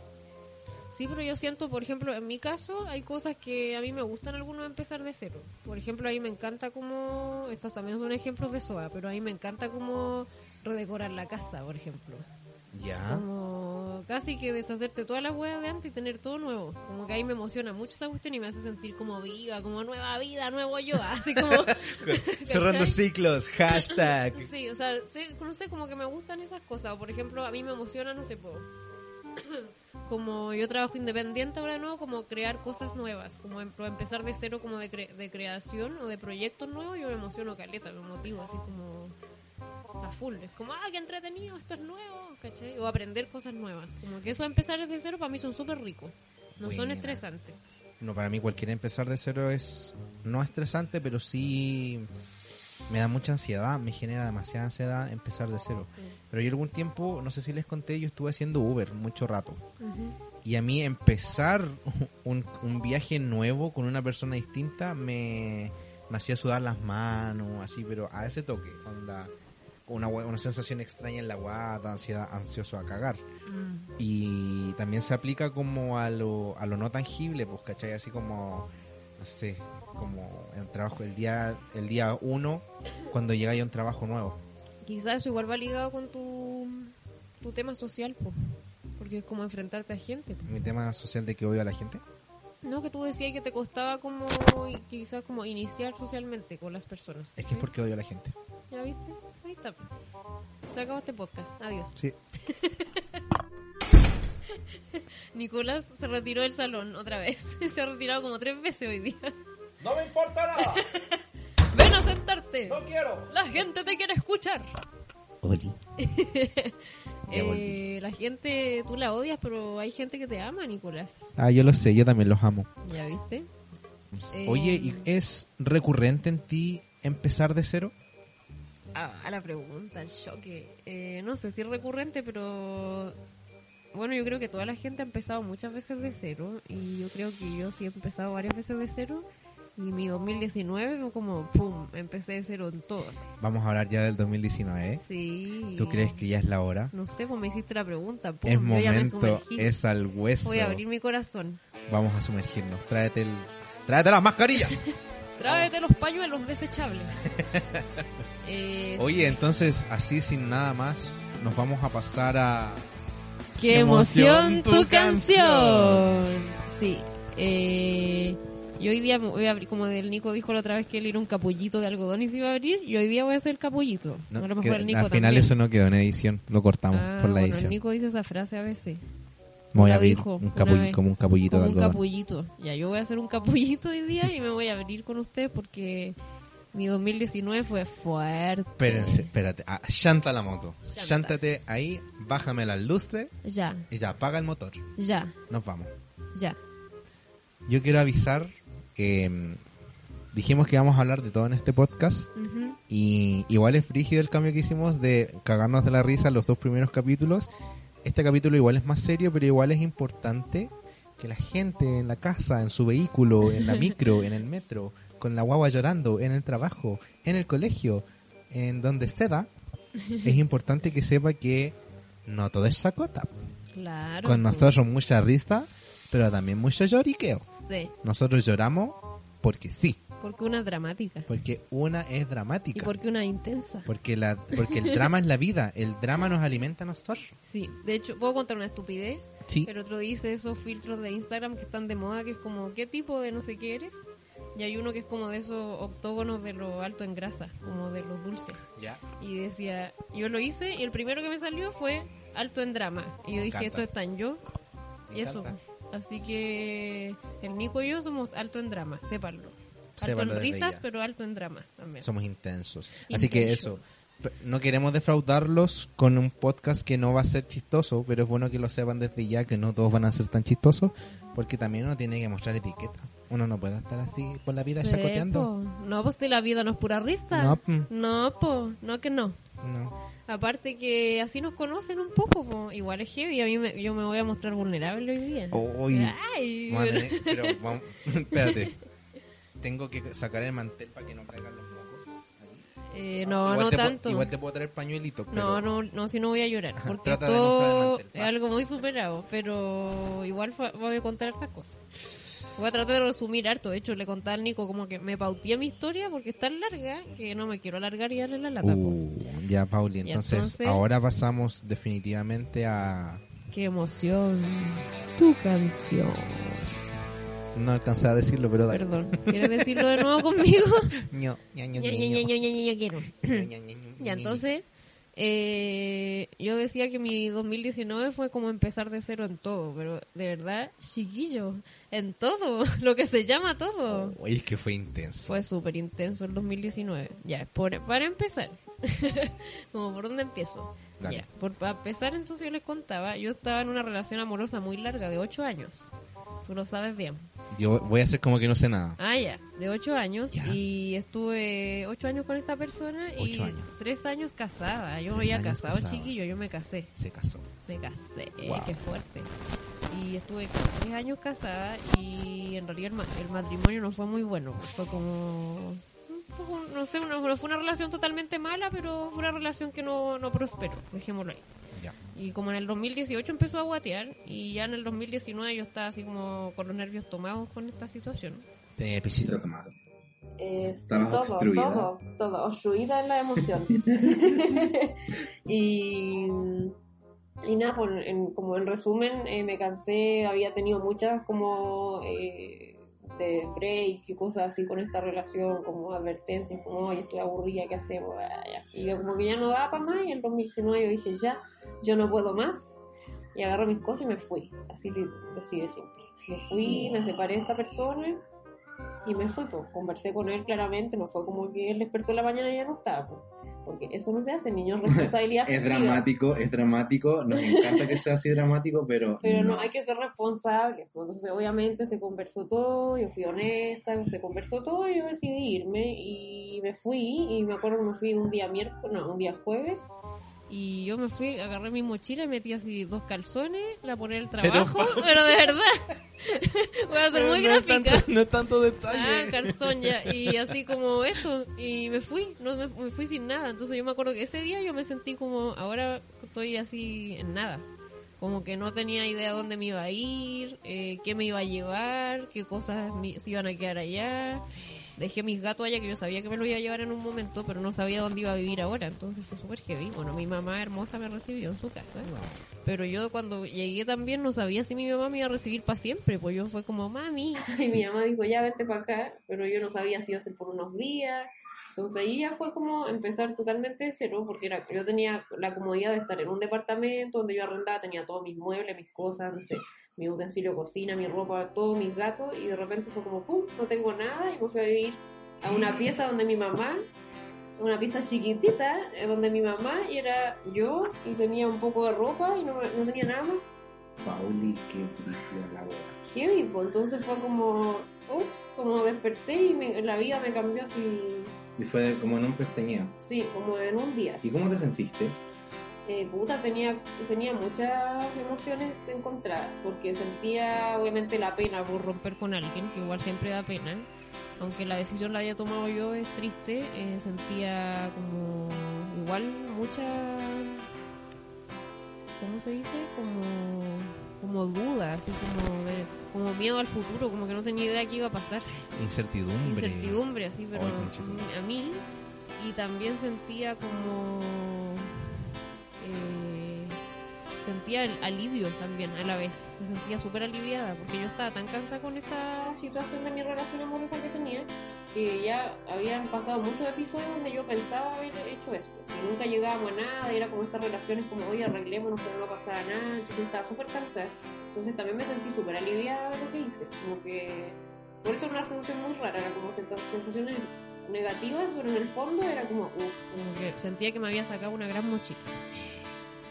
S1: Sí, pero yo siento, por ejemplo, en mi caso, hay cosas que a mí me gustan algunos empezar de cero. Por ejemplo, a mí me encanta como... Estos también son ejemplos de SOA, pero a mí me encanta como redecorar la casa, por ejemplo.
S3: Ya.
S1: Como casi que deshacerte todas las huevas de antes y tener todo nuevo. Como que ahí me emociona mucho esa cuestión y me hace sentir como viva, como nueva vida, nuevo yo, así como...
S3: Cerrando ciclos, hashtag.
S1: Sí, o sea, sé- no sé, como que me gustan esas cosas. O, Por ejemplo, a mí me emociona, no sé, po, como yo trabajo independiente ahora, ¿no? Como crear cosas nuevas, como em- empezar de cero como de, cre- de creación o de proyectos nuevos, yo me emociono caleta, me motivo así como a full. Es como, ah, qué entretenido, esto es nuevo, ¿cachai? O aprender cosas nuevas. Como que eso de empezar desde cero para mí son súper ricos. No son estresantes.
S3: No, para mí cualquier empezar de cero es no estresante, pero sí me da mucha ansiedad, me genera demasiada ansiedad empezar de cero. Pero yo algún tiempo, no sé si les conté, yo estuve haciendo Uber mucho rato. Y a mí empezar un, un viaje nuevo con una persona distinta me, me hacía sudar las manos, así, pero a ese toque, onda, una, una sensación extraña en la guata, ansiedad, ansioso a cagar. Y también se aplica como a lo, a lo no tangible, pues, ¿cachai? Así como, no sé, como el trabajo, el día, el día uno, cuando llega ya un trabajo nuevo.
S1: Quizás eso igual va ligado con tu, tu tema social, po. porque es como enfrentarte a gente. po.
S3: Mi tema social de que odio a la gente.
S1: No, que tú decías que te costaba como quizás como iniciar socialmente con las personas.
S3: Es que es porque odio a la gente.
S1: ¿Ya viste? Ahí está. Se acabó este podcast. Adiós.
S3: Sí.
S1: Nicolás se retiró del salón otra vez. se ha retirado como tres veces hoy día.
S3: ¡No me importa nada!
S1: ¡Ven a sentarte!
S3: quiero!
S1: ¡La gente te quiere escuchar!
S3: Oli.
S1: Eh, la gente, tú la odias, pero hay gente que te ama, Nicolás.
S3: Ah, yo lo sé, yo también los amo.
S1: ¿Ya viste? Eh,
S3: Oye, ¿y ¿es recurrente en ti empezar de cero?
S1: Ah, a la pregunta, el choque. Eh, no sé si es recurrente, pero bueno, yo creo que toda la gente ha empezado muchas veces de cero y yo creo que yo sí he empezado varias veces de cero y mi 2019 fue como, ¡pum!, empecé de cero en todo así.
S3: Vamos a hablar ya del 2019. ¿eh?
S1: Sí.
S3: ¿Tú crees que ya es la hora?
S1: No sé, pues me hiciste la pregunta. ¡pum!
S3: Es
S1: yo
S3: momento, es al hueso.
S1: Voy a abrir mi corazón.
S3: Vamos a sumergirnos. Tráete el... Tráete las mascarillas.
S1: Tráete los pañuelos desechables. Eh,
S3: Oye, entonces, así sin nada más, nos vamos a pasar a...
S1: ¡Qué emoción tu canción! Sí. Eh, yo hoy día voy a abrir, como el Nico dijo la otra vez que él era un capullito de algodón y se iba a abrir, y hoy día voy a el capullito.
S3: No,
S1: a lo mejor el Nico
S3: al final
S1: también.
S3: eso no quedó en edición, lo cortamos
S1: Ah,
S3: por la
S1: bueno,
S3: edición.
S1: el Nico dice esa frase a veces.
S3: Me voy a abrir
S1: dijo
S3: un capull- como un capullito
S1: Como
S3: de
S1: un
S3: algodón.
S1: capullito. Ya, yo voy a hacer un capullito hoy día y me voy a abrir con ustedes porque mi 2019 fue fuerte.
S3: Espérense, espérate. Ah, llanta la moto. Llántate ahí, bájame las luces
S1: Ya,
S3: y ya, apaga el motor.
S1: ya,
S3: Nos vamos.
S1: ya.
S3: Yo quiero avisar mm, dijimos que íbamos a hablar de todo en este podcast
S1: Ujú.
S3: y igual es frígido el cambio que hicimos de cagarnos de la risa los dos primeros capítulos. Este capítulo igual es más serio, pero igual es importante que la gente en la casa, en su vehículo, en la micro, en el metro, con la guagua llorando, en el trabajo, en el colegio, en donde sea, es importante que sepa que no todo es sacota.
S1: Claro.
S3: Con nosotros mucha risa, pero también mucho lloriqueo.
S1: Sí,
S3: Nosotros lloramos porque sí,
S1: porque una es dramática.
S3: porque una es
S1: Y
S3: dramática.
S1: porque una es intensa.
S3: Porque, la, porque el drama es la vida, el drama nos alimenta a nosotros.
S1: Sí, de hecho, puedo contar una estupidez.
S3: Sí.
S1: El otro dice esos filtros de Instagram que están de moda, que es como, ¿qué tipo de no sé qué eres? Y hay uno que es como de esos octógonos de lo alto en grasa, como de los dulces.
S3: Ya.
S1: Y decía, yo lo hice y el primero que me salió fue alto en drama. Y yo
S3: Me
S1: dije,
S3: encanta.
S1: esto es tan yo.
S3: Me
S1: Y eso. Así que el Nico y yo somos alto en drama, sépanlo. Alto en risas, pero alto en drama también.
S3: Somos intensos. Así que eso. No queremos defraudarlos con un podcast que no va a ser chistoso, pero es bueno que lo sepan desde ya que no todos van a ser tan chistosos, porque también uno tiene que mostrar etiqueta. Uno no puede estar así por la vida
S1: po. No, pues de la vida no es pura risa.
S3: No, mm.
S1: No, po, no que no.
S3: No.
S1: Aparte que así nos conocen un poco, po. igual es heavy, a mí me- yo me voy a mostrar vulnerable hoy día.
S3: Uy.
S1: Ay,
S3: pero vamos- espérate. Tengo que sacar el mantel para que no caigan los mocos.
S1: eh, no,
S3: igual
S1: no
S3: pu-
S1: tanto.
S3: igual te puedo traer pañuelito, pero
S1: No, no, no, si no voy a llorar, porque
S3: Trata de no usar el
S1: todo
S3: mantel.
S1: es algo muy superado, pero igual voy a contar estas cosas. Voy a tratar de resumir harto, de hecho le conté al Nico como que me pauteé mi historia porque es tan larga que no me quiero alargar y darle la lata.
S3: Uh, ya, Pauli. Entonces,
S1: entonces-
S3: ahora pasamos definitivamente a
S1: Qué emoción. Tu canción.
S3: No alcanzaba a decirlo, pero dale.
S1: Perdón. ¿Quieres decirlo de nuevo conmigo?
S3: Ña,
S1: quiero. Ya, entonces, eh, yo decía que mi 2019 fue como empezar de cero en todo, pero de verdad, chiquillo, en todo, lo que se llama todo.
S3: Oye, es que fue intenso.
S1: Fue súper intenso el 2019. Ya, por, para empezar, como por dónde empiezo.
S3: Dale.
S1: Ya, por, para empezar, entonces yo les contaba, yo estaba en una relación amorosa muy larga, de 8 años. Tú lo sabes bien.
S3: Yo voy a hacer como que no sé nada.
S1: Ah, ya, de 8 años.
S3: Ya.
S1: Y estuve 8 años con esta persona y
S3: Ocho años.
S1: 3 años casada. Yo me
S3: Tres
S1: había casado, chiquillo, yo me casé.
S3: Se casó.
S1: Me casé,
S3: Wow.
S1: qué fuerte. Y estuve 3 años casada y en realidad el, ma- el matrimonio no fue muy bueno. Fue como... No sé, no fue una relación totalmente mala, pero fue una relación que no, no prosperó, dejémoslo ahí. Y como en el 2018 empezó a guatear y ya en el 2019 yo estaba así como con los nervios tomados con esta situación.
S3: Tenía pisito tomado.
S5: Estabas
S6: todo,
S5: obstruida.
S6: todo, todo, obstruida en la emoción. y, y nada, pues, en- como en resumen, eh, me cansé, había tenido muchas como eh, break y cosas así con esta relación, como advertencias, como, oye, estoy aburrida, ¿qué hacemos? Ah. Y yo como que ya no daba para más, y en el 2019 yo dije, ya, yo no puedo más. Y agarré mis cosas y me fui, así, así de simple. Me fui, me separé de esta persona y me fui, pues, conversé con él claramente, no fue como que él despertó en la mañana y ya no estaba, pues, porque eso no se hace, niños, responsabilidad
S5: Es dramático, es dramático. Nos encanta que sea así dramático, pero.
S6: Pero no, hay que ser responsables. Entonces, obviamente, se conversó todo, yo fui honesta, se conversó todo, y yo decidí irme y me fui. Y me acuerdo que me fui un día miércoles, no, un día jueves.
S1: Y yo me fui, agarré mi mochila y metí así dos calzones, la poné
S3: Pero-
S1: trabajo, pero, de verdad. Voy a ser muy
S3: no es
S1: gráfica.
S3: tanto, no es tanto
S1: Ah,
S3: detalle.
S1: calzón ya. Y así como eso. Y me fui, no me, me fui sin nada. Entonces yo me acuerdo que ese día yo me sentí como, ahora estoy así en nada. Como que no tenía idea dónde me iba a ir, eh, qué me iba a llevar, qué cosas me- se iban a quedar allá. Dejé mis gatos allá que yo sabía que me lo iba a llevar en un momento, pero no sabía dónde iba a vivir ahora. Entonces fue súper heavy. Bueno, mi mamá hermosa me recibió en su casa. Pero yo cuando llegué también no sabía si mi mamá me iba a recibir para siempre. Pues yo fue como, mami,
S6: Y mi mamá dijo, ya vete para acá. Pero yo no sabía si iba a ser por unos días. Entonces ahí ya fue como empezar totalmente de cero, porque era, yo tenía la comodidad de estar en un departamento donde yo arrendaba, tenía todos mis muebles, mis cosas, no sé, mi utensilio de cocina, mi ropa, todos mis gatos, y de repente fue como, ¡pum!, no tengo nada, y me fui a vivir a una pieza donde mi mamá, una pieza chiquitita, eh, donde mi mamá, y era yo, y tenía un poco de ropa, y no, no tenía nada más.
S5: Pauli, qué brígida la wea.
S6: Heavy, pues entonces fue como, ups, como desperté y me- la vida me cambió así,
S5: Y fue como en un pestañeo.
S6: sí, como en un día.
S5: ¿Y cómo te sentiste?
S6: Eh, puta, tenía, tenía muchas emociones encontradas, porque sentía obviamente la pena por
S1: romper con alguien, que igual siempre da pena. Aunque la decisión la haya tomado yo es triste, eh, sentía como igual mucha... ¿Cómo se dice? Como, como duda, así como, de, como miedo al futuro, como que no tenía idea qué iba a pasar.
S3: Incertidumbre.
S1: Incertidumbre, así, pero a mil. Y también sentía como... eh, sentía el alivio también a la vez. Me sentía súper aliviada porque yo estaba tan cansada con esta
S6: situación de mi relación amorosa que tenía, que ya habían pasado muchos episodios donde yo pensaba haber hecho eso, y nunca llegábamos a nada, era como estas relaciones como, oye, arreglémonos, pero no pasaba nada, entonces estaba súper cansada. Entonces también me sentí súper aliviada de lo que hice, como que... Por eso era una sensación muy rara, como sensaciones negativas, pero en el fondo era como, uff,
S1: como que sentía que me había sacado una gran mochila.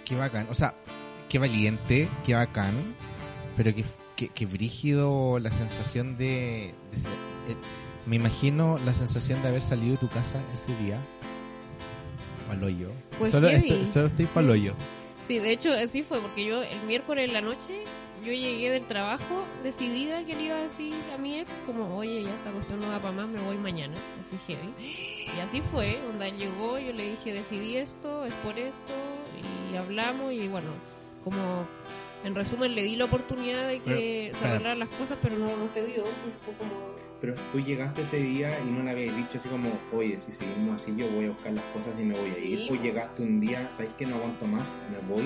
S3: Qué bacán. O sea, qué valiente, qué bacán. Pero qué, qué, qué brígido la sensación de... de ser- eh, me imagino la sensación de haber salido de tu casa ese día. Paloyo.
S1: Pues
S3: solo,
S1: heavy.
S3: estoy, solo estoy
S1: Sí.
S3: paloyo.
S1: Sí, de hecho así fue, porque yo el miércoles en la noche, yo llegué del trabajo decidida que le iba a decir a mi ex como, oye, ya esta cuestión no da para más, me voy mañana, así heavy. Y así fue, él llegó, yo le dije, decidí esto, es por esto, y hablamos, y bueno, como en resumen le di la oportunidad de que se arreglaran las cosas, pero no,
S6: no se dio, entonces fue como...
S5: Pero tú llegaste ese día y no le habías dicho así como, oye, si seguimos así yo voy a buscar las cosas y me voy a ir.
S6: Sí.
S5: O llegaste un día, ¿sabes que no aguanto más? Me voy.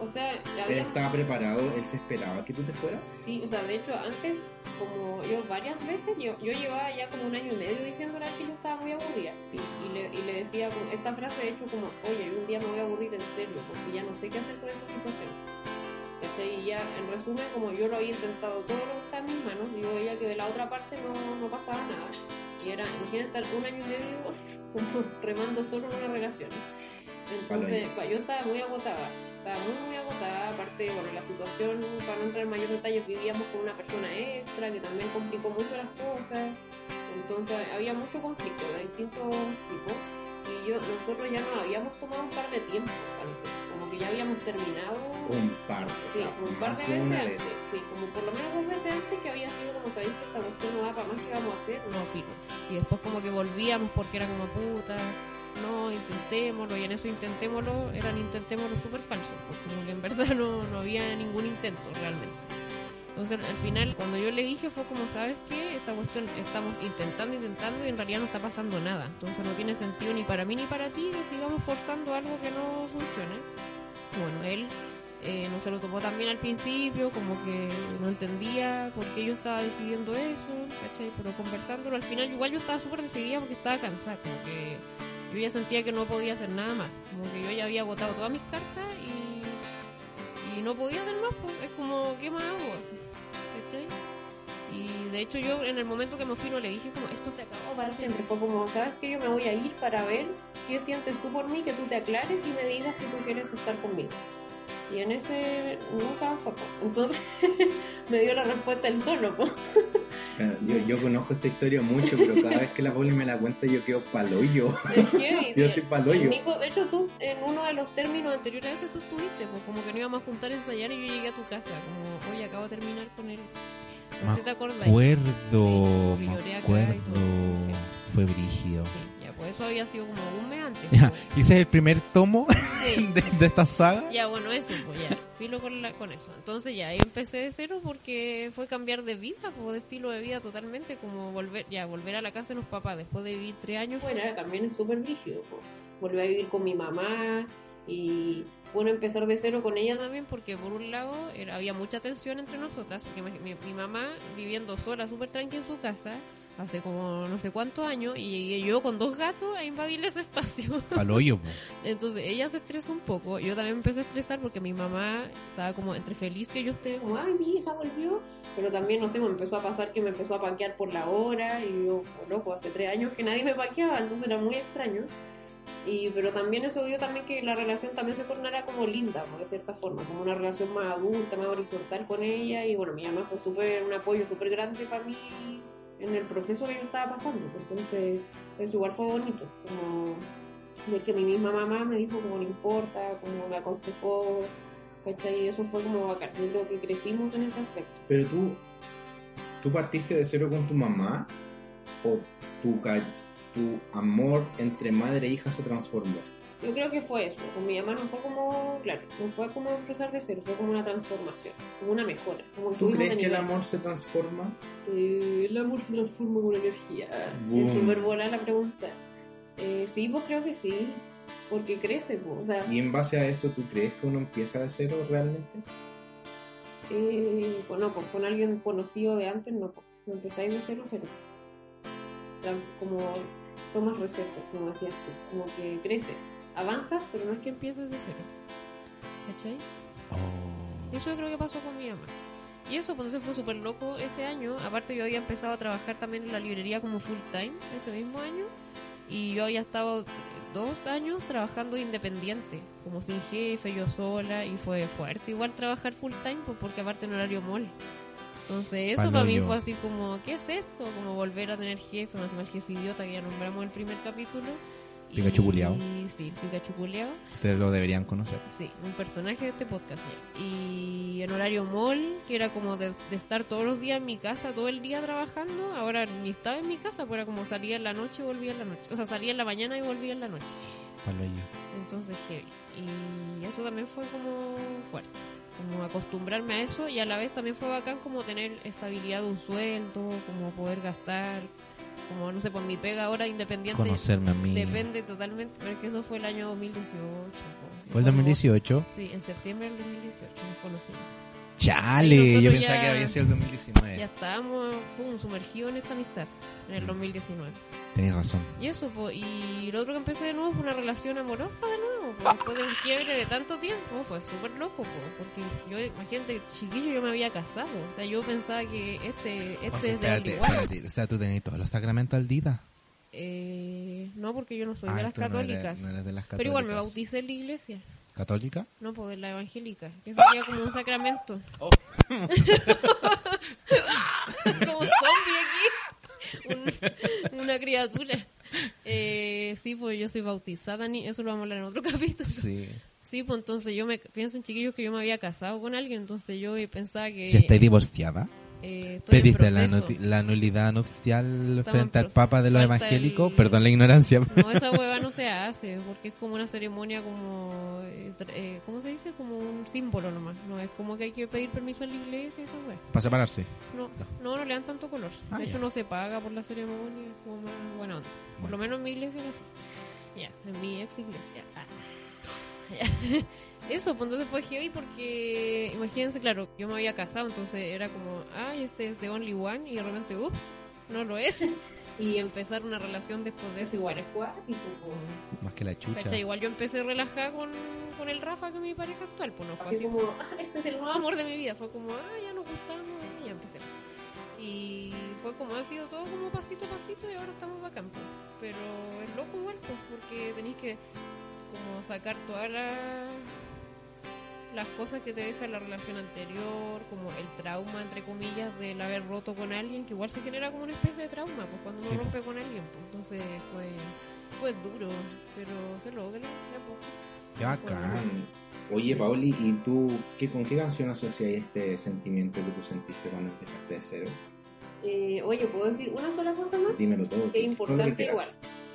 S6: O sea,
S5: Él
S6: había...
S5: estaba preparado, él se esperaba que tú te fueras.
S6: Sí, o sea, de hecho, antes, como yo varias veces, yo, yo llevaba ya como un año y medio diciéndole a él que yo estaba muy aburrida. Y, y, le, y le decía como, esta frase, de hecho, como, oye, un día me voy a aburrir en serio, porque ya no sé qué hacer con esta situación. ¿Cachai? Y ya, en resumen, como yo lo había intentado todo lo que está en mis manos, digo ella que de la otra parte no, no pasaba nada. Y era, imagínate, un año y medio como remando solo en una relación. Entonces, yo estaba muy agotada, estaba muy, muy agotada. Aparte, bueno, la situación, para no entrar en mayor detalle, vivíamos con una persona extra que también complicó mucho las cosas. Entonces, había mucho conflicto de distintos tipos. Y yo, nosotros ya nos habíamos tomado un par de tiempos antes, como que ya habíamos terminado
S5: Un par. o
S6: Sí,
S5: sea,
S6: un par de veces antes, sí, como por lo menos dos veces antes que había sido como sabéis que esta cuestión no da para más que vamos a hacer.
S1: No, firme. Y después como que volvíamos porque era como puta, no, intentémoslo, y en eso intentémoslo, eran intentémoslo súper falsos, pues como que en verdad no, no había ningún intento realmente. Entonces al final cuando yo le dije fue como, ¿sabes qué? Esta cuestión estamos intentando, intentando y en realidad no está pasando nada. Entonces no tiene sentido ni para mí ni para ti que sigamos forzando algo que no funcione. Bueno, él eh, no se lo tomó también al principio, como que no entendía por qué yo estaba decidiendo eso. Pero conversándolo al final, igual yo estaba súper decidida porque estaba cansada, como que yo ya sentía que no podía hacer nada más, como que yo ya había agotado todas mis cartas y, y no podía hacer más, pues es como, ¿qué más hago? Así, ¿cachai? Y de hecho yo en el momento que me fui no le dije como, esto se acabó
S6: para siempre. Fue como, ¿sabes que Yo me voy a ir para ver qué sientes tú por mí, que tú te aclares y me digas si tú quieres estar conmigo. Y en ese nunca fue. po. Entonces me dio la respuesta él solo. po.
S5: Yo, yo conozco esta historia mucho, pero cada vez que la Poli me la cuenta yo quedo paloyo.
S6: Heavy,
S5: Yo estoy paloyo.
S6: Nico, de hecho, tú en uno de los términos
S1: anteriores a ese tú estuviste, pues como que no íbamos a juntar a ensayar y yo llegué a tu casa, como, oye, acabo de terminar con él. No
S3: Me
S1: sé
S3: acuerdo,
S1: Sí,
S3: me acuerdo.
S1: todo eso.
S3: Fue brígido.
S1: Sí, pues eso había sido como un mes antes.
S3: Ya,
S1: pues.
S3: y ese es el primer tomo
S1: Sí.
S3: de, de esta saga.
S1: Ya, bueno, eso, pues ya, filo con, la, con eso. Entonces ya, ahí empecé de cero porque fue cambiar de vida, pues, de estilo de vida totalmente, como volver, ya, volver a la casa de los papás después de vivir tres años.
S6: Bueno, también es súper rígido. po. Volví a vivir con mi mamá y bueno, empezar de cero con ella
S1: también porque por un lado era- había mucha tensión entre nosotras, porque mi, mi- mi mamá viviendo sola, súper tranquila en su casa, hace como no sé cuántos años, y llegué yo con dos gatos a invadirle su espacio.
S3: Paloyo, po.
S1: Entonces ella se estresó un poco, yo también me empecé a estresar porque mi mamá estaba como entre feliz que yo esté
S6: como, ay, mi hija volvió. Pero también, no sé, me empezó a pasar que me empezó a paquear por la hora y yo, loco, hace tres años que nadie me paqueaba, entonces era muy extraño. Y, pero también eso dio también que la relación también se tornara como linda, ¿no? de cierta forma, como una relación más adulta, más horizontal con ella. Y bueno, mi mamá fue súper un apoyo súper grande para mí en el proceso que yo estaba pasando. Entonces, eso igual fue bonito, como de que mi misma mamá me dijo como no importa, como me aconsejó, ¿cachai? Y eso fue como bacán. Yo creo que crecimos en ese aspecto.
S5: Pero tú, ¿tú partiste de cero con tu mamá o tu, tu amor entre madre e hija se transformó?
S6: Yo creo que fue eso. Con mi mamá no fue como, claro, no fue como empezar de cero, fue como una transformación, como una mejora. Como
S5: ¿Tú crees que el amor se transforma?
S6: Eh, el amor se transforma con energía.
S5: Boom.
S6: Es súper buena la pregunta. Eh, sí, pues creo que sí, porque crece, pues. O sea,
S5: Y en base a eso, ¿tú crees que uno empieza de cero realmente?
S6: eh, bueno, pues con alguien conocido de antes, no, pues, empezáis de cero, cero. Como tomas recesos, como decías tú, como que creces, avanzas, pero no es
S1: que empieces de cero. ¿Cachai?
S3: Oh.
S1: Eso yo creo que pasó con mi mamá. Y eso, pues ese fue súper loco ese año. Aparte yo había empezado a trabajar también en la librería como full time ese mismo año. Y yo había estado dos años trabajando independiente, como sin jefe, yo sola. Y fue fuerte igual trabajar full time, pues porque aparte en horario mall. Entonces eso para mí
S3: Paloyo.
S1: fue así como, ¿qué es esto? Como volver a tener jefe, más el jefe idiota que ya nombramos en el primer capítulo.
S3: Pikachu culiao.
S1: Y sí, Pikachu culiao.
S3: Ustedes lo deberían conocer.
S1: Sí, un personaje de este podcast ya. Y en horario mall, que era como de, de estar todos los días en mi casa, todo el día trabajando, ahora ni estaba en mi casa, pues era como salía en la noche y volvía en la noche. O sea, salía en la mañana y volvía en la noche.
S3: Paloyo.
S1: Entonces, heavy. Y eso también fue como fuerte. Como acostumbrarme a eso y a la vez también fue bacán como tener estabilidad de un sueldo, como poder gastar, como no sé, por mi pega ahora independiente.
S3: Conocerme a mí.
S1: Depende totalmente, pero es que eso fue el año 2018. po.
S3: ¿Fue el 2018?
S1: Sí, en septiembre del 2018 nos conocimos.
S3: Chale, yo pensaba
S1: ya-
S3: que había sido el 2019.
S1: Ya estábamos pum, sumergidos en esta amistad en
S3: Mm.
S1: el 2019.
S3: Tenías razón.
S1: Y eso, po, y lo otro que empecé de nuevo fue una relación amorosa de nuevo, po, después de un quiebre de tanto tiempo, fue súper loco, po, porque yo, imagínate, chiquillo, yo me había casado, o sea, yo pensaba que este, este
S3: O sea,
S1: es de
S3: espérate,
S1: igual.
S3: espérate. O sea, tú tenías todos los sacramentos al día.
S1: Eh, no, porque yo no soy
S3: Ah,
S1: de las
S3: no eres-
S1: católicas,
S3: no eres de las
S1: pero igual me bauticé en la iglesia,
S3: ¿Católica?
S1: no, pues la evangélica, que sería como un sacramento.
S3: Oh.
S1: como zombie aquí, Un- una criatura. Eh, sí, pues yo soy bautizada, ni eso lo vamos a hablar en otro capítulo.
S3: Sí.
S1: Sí, pues entonces yo me pienso en chiquillos que yo me había casado con alguien, entonces yo pensaba que
S3: Si estáis divorciada,
S1: eh, estoy en
S3: pediste la, la nulidad nupcial
S1: en
S3: frente al. Papa de los
S1: Falta
S3: evangélicos.
S1: el-
S3: Perdón la ignorancia.
S1: No, esa hueva no se hace, porque es como una ceremonia como, eh, eh, ¿cómo se dice? Como un símbolo nomás. No es como que hay que pedir permiso en la iglesia esa hueva.
S3: Para separarse.
S1: No, no, no le dan tanto color.
S3: Ah,
S1: de hecho,
S3: ya.
S1: no se paga por la ceremonia, es como más buena onda. Por
S3: Bueno.
S1: lo menos en mi iglesia era así. Ya, en mi ex iglesia. Ah. Eso, pues entonces fue heavy porque, imagínense, claro, yo me había casado, entonces era como, ay, este es The Only One, y de repente, ups, no lo es. Y empezar una relación después de eso igual es cuático.
S3: Más que la chucha.
S1: ¿Cachai? Igual yo empecé relajada con, con el Rafa, que es mi pareja actual, pues no fue
S6: Así
S1: así
S6: como, ah, este es el
S1: nuevo amor de mi vida. Fue como, ah, ya nos gustamos, y ya empecé. Y fue como ha sido todo como pasito a pasito y ahora estamos bacán. pues. Pero es loco igual, pues, porque tenéis que como sacar todas las las cosas que te deja la relación anterior, como el trauma, entre comillas, del haber roto con alguien, que igual se genera como una especie de trauma, pues cuando uno
S3: Sí,
S1: rompe con alguien, pues. Entonces fue, fue duro, pero se logra, de a poco.
S3: Qué bacán.
S5: Oye, Pauli, ¿y tú qué, con qué canción asocias este sentimiento que tú sentiste cuando empezaste de cero?
S6: Eh, oye, ¿puedo decir una sola cosa más?
S5: Dímelo todo.
S6: Que
S5: todo lo que
S6: importante igual.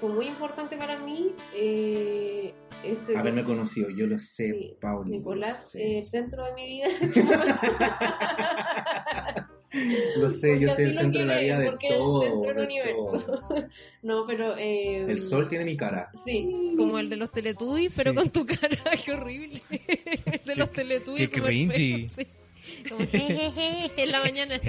S6: Fue muy importante para mí eh, este
S5: Haberme conocido, yo lo sé,
S6: Sí, Nicolás,
S5: sé,
S6: eh, el centro de mi vida.
S5: Lo sé, yo soy el centro de la vida de
S6: es el
S5: todo.
S6: centro del
S5: de
S6: universo.
S5: todo.
S6: no, pero... eh,
S5: El sol tiene mi cara.
S6: Sí,
S1: Como el de los Teletubbies, pero
S3: Sí.
S1: con tu cara, qué horrible. El de los Teletubbies.
S3: qué cringy.
S1: feo, sí. Como jejeje en la mañana.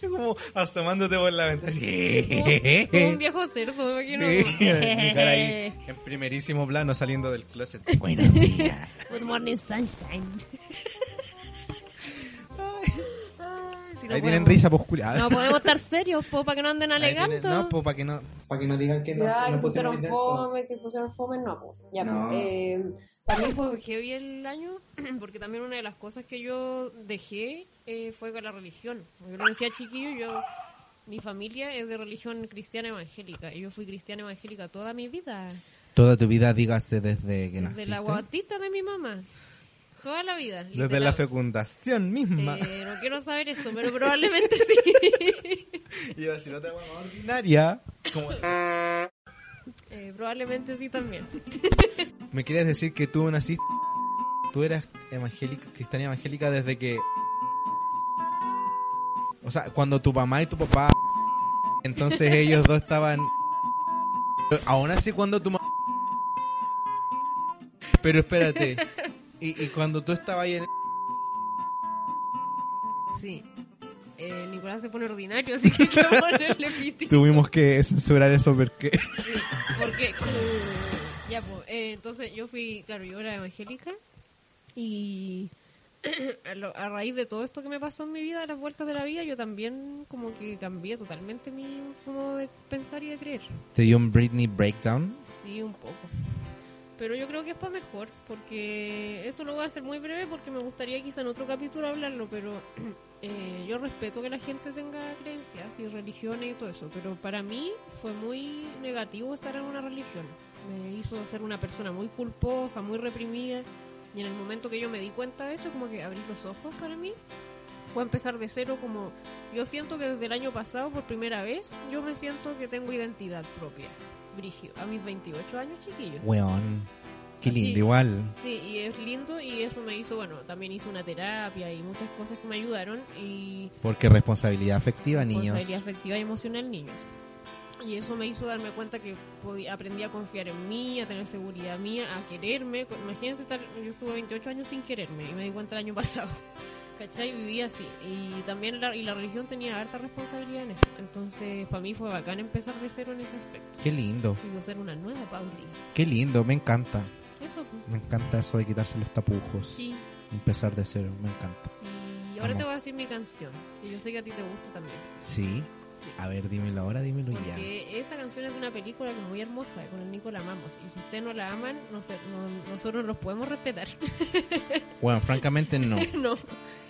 S3: Como asomándote por la ventana.
S1: Como, como un viejo cerdo.
S3: Sí,
S1: como,
S3: mi cara ahí en primerísimo plano saliendo del closet. Buenos días.
S1: Good morning, sunshine. Si no
S3: Ahí tienen
S1: podemos-
S3: risa posculada.
S1: No podemos estar serios, po, para que no anden alegando.
S3: No, pues para que no.
S5: Para que no digan que no,
S6: ya,
S5: no
S6: que
S5: denso.
S6: fome, que sociaron fome, no, pues. Ya,
S5: No.
S6: Eh, también fue
S1: Fue heavy el año, porque también una de las cosas que yo dejé eh, fue con la religión. Yo lo decía chiquillo, yo, mi familia es de religión cristiana evangélica, y yo fui cristiana evangélica toda mi vida,
S3: Toda tu vida, dígase desde que
S1: desde
S3: naciste.
S1: la guatita de mi mamá, toda la vida.
S3: Desde la fecundación misma.
S1: Eh, no quiero saber eso, pero probablemente sí.
S3: Iba a decir otra hueá ordinaria. Como...
S1: Eh, probablemente sí también.
S3: ¿Me quieres decir que tú naciste... Tú eras evangélica, cristiana evangélica desde que... O sea, cuando tu mamá y tu papá... Entonces ellos dos estaban... Aún así cuando tu mamá... Pero espérate. Y, y cuando tú estabas ahí en...
S1: Sí. Eh, Nicolás se pone ordinario, así que hay que ponerle piti.
S3: Tuvimos que censurar eso porque...
S1: Porque, ya, pues, eh, entonces yo fui, claro, yo era evangélica y a, lo- a raíz de todo esto que me pasó en mi vida, de las vueltas de la vida, yo también como que cambié totalmente mi modo de pensar y de creer.
S3: ¿Te dio un Britney breakdown?
S1: Sí, un poco. Pero yo creo que es para mejor, porque esto lo voy a hacer muy breve porque me gustaría quizá en otro capítulo hablarlo, pero eh, yo respeto que la gente tenga creencias y religiones y todo eso, pero para mí fue muy negativo estar en una religión. Me hizo ser una persona muy culposa, muy reprimida, y en el momento que yo me di cuenta de eso, como que abrí los ojos para mí, fue empezar de cero como yo siento que desde el año pasado por primera vez yo me siento que tengo identidad propia brígido a mis 28 años chiquillos
S3: Weón. Qué lindo, igual.
S1: sí y es lindo y eso me hizo bueno también hice una terapia y muchas cosas que me ayudaron y
S3: Porque responsabilidad afectiva, niños.
S1: responsabilidad afectiva y emocional niños Y eso me hizo darme cuenta que podía, aprendí a confiar en mí, a tener seguridad mía, a quererme. Imagínense, estar, yo estuve 28 años sin quererme y me di cuenta el año pasado. ¿Cachai? Vivía así. Y también la, y la religión tenía harta responsabilidad en eso. Entonces, para mí fue bacán empezar de cero en ese aspecto.
S3: Qué lindo,
S1: Digo, ser una nueva Pauli.
S3: qué lindo, me encanta.
S1: Eso,
S3: Me encanta eso de quitarse los tapujos.
S1: sí.
S3: Empezar de cero, me encanta.
S1: Y ahora te voy a decir mi canción. Que yo sé que a ti te gusta también.
S3: Sí.
S1: Sí.
S3: A ver, dímelo ahora, dímelo ya.
S1: Porque esta canción es de una película que es muy hermosa, con el Nico la amamos. Y si ustedes no la aman, no sé, no- nosotros los podemos respetar.
S3: Bueno, francamente no.
S1: no,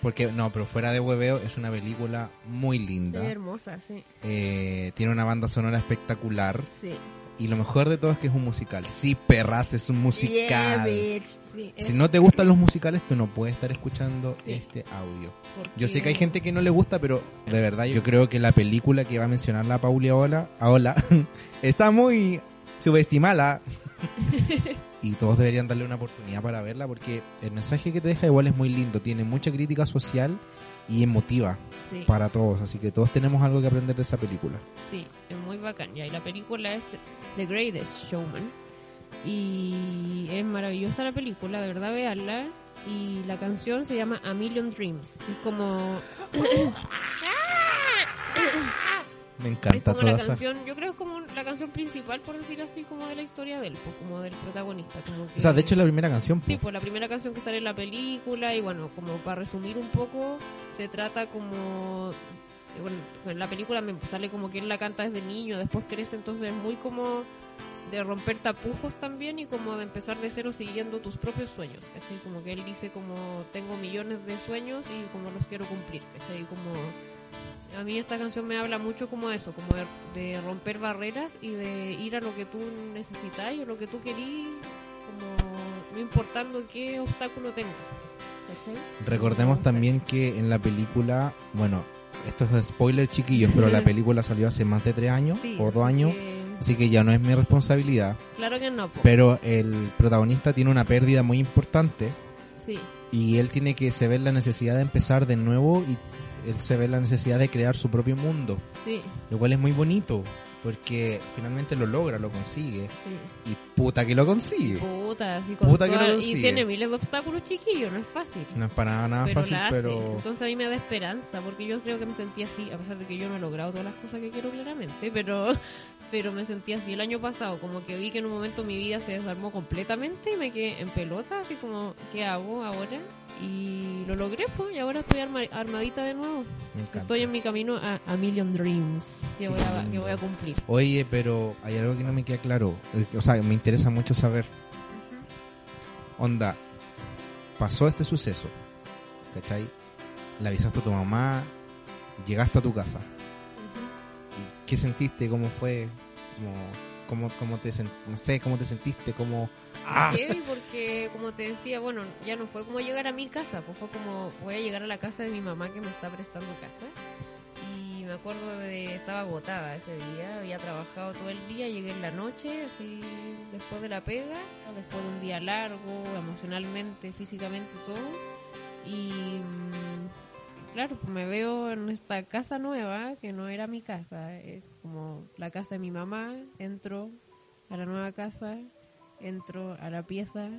S3: Porque, no, pero fuera de hueveo es una película muy linda.
S1: es hermosa, sí.
S3: Eh, tiene una banda sonora espectacular.
S1: Sí.
S3: Y lo mejor de todo es que es un musical. Sí, perras, es un musical.
S1: Sí,
S3: si no te gustan los musicales, tú no puedes estar escuchando
S1: Sí.
S3: este audio. Yo sé que hay gente que no le gusta, pero de verdad yo creo que la película que va a mencionar la Pauli ahora, ahora está muy subestimada. y todos deberían darle una oportunidad para verla porque el mensaje que te deja igual es muy lindo. Tiene mucha crítica social y emotiva
S1: Sí,
S3: para todos. Así que todos tenemos algo que aprender de esa película.
S1: sí, es muy bacán. Ya, y la película es The- The Greatest Showman. Y es maravillosa la película, de verdad, veanla. Y la canción se llama A Million Dreams. Es como
S3: Me
S1: Es
S3: encanta
S1: como la
S3: toda esa...
S1: canción, yo creo que es como la canción principal, por decir así, como de la historia de él, pues, como del protagonista. Como que-
S3: O sea, de hecho es la primera canción.
S1: Sí, pues la primera canción que sale en la película y bueno, como para resumir un poco, se trata como... Bueno, en la película me sale como que él la canta desde niño, después crece, entonces es muy como de romper tapujos también y como de empezar de cero siguiendo tus propios sueños, ¿cachai? Como que él dice como tengo millones de sueños y como los quiero cumplir, ¿cachai? Como a mí esta canción me habla mucho como eso, como de, de romper barreras y de ir a lo que tú necesitas o lo que tú querís, como no importando qué obstáculo tengas, ¿cachai?
S3: Recordemos también que en la película, bueno, esto es spoiler chiquillos, pero la película salió hace más de tres años
S1: Sí,
S3: o dos
S1: así
S3: años,
S1: que-
S3: así que ya no es mi responsabilidad.
S1: claro que no, po.
S3: Pero el protagonista tiene una pérdida muy importante
S1: sí,
S3: y él tiene que se ve la necesidad de empezar de nuevo y él se ve la necesidad de crear su propio mundo,
S1: sí,
S3: lo cual es muy bonito porque finalmente lo logra, lo consigue
S1: sí.
S3: y puta que lo consigue.
S1: Puta, así con
S3: Puta que lo
S1: y
S3: consigue.
S1: tiene miles de obstáculos chiquillos, no es fácil.
S3: No es para nada, nada
S1: pero
S3: fácil, pero
S1: Entonces a mí me da esperanza, porque yo creo que me sentí así, a pesar de que yo no he logrado todas las cosas que quiero claramente, pero pero me sentí así el año pasado, como que vi que en un momento mi vida se desarmó completamente y me quedé en pelota, así como, ¿qué hago ahora? Y lo logré, pues, y ahora estoy arma- armadita de nuevo. Estoy en mi camino a, a Million Dreams, que voy a, que voy a cumplir.
S3: Oye, pero hay algo que no me queda claro. O sea, me interesa mucho saber. Onda, pasó este suceso, ¿cachai? Le avisaste a tu mamá, llegaste a tu casa. ¿Y ¿Qué sentiste? ¿Cómo fue? ¿Cómo, cómo, cómo te no sé, cómo te sentiste? ¿Cómo... ¡Ah!
S1: Heavy porque, como te decía, bueno, ya no fue como llegar a mi casa, pues fue como voy a llegar a la casa de mi mamá que me está prestando casa. Y me acuerdo de, estaba agotada ese día, había trabajado todo el día, llegué en la noche, así después de la pega, después de un día largo, emocionalmente, físicamente, todo. Y mm, claro, pues me veo en esta casa nueva, que no era mi casa, es como la casa de mi mamá, entro a la nueva casa, entro a la pieza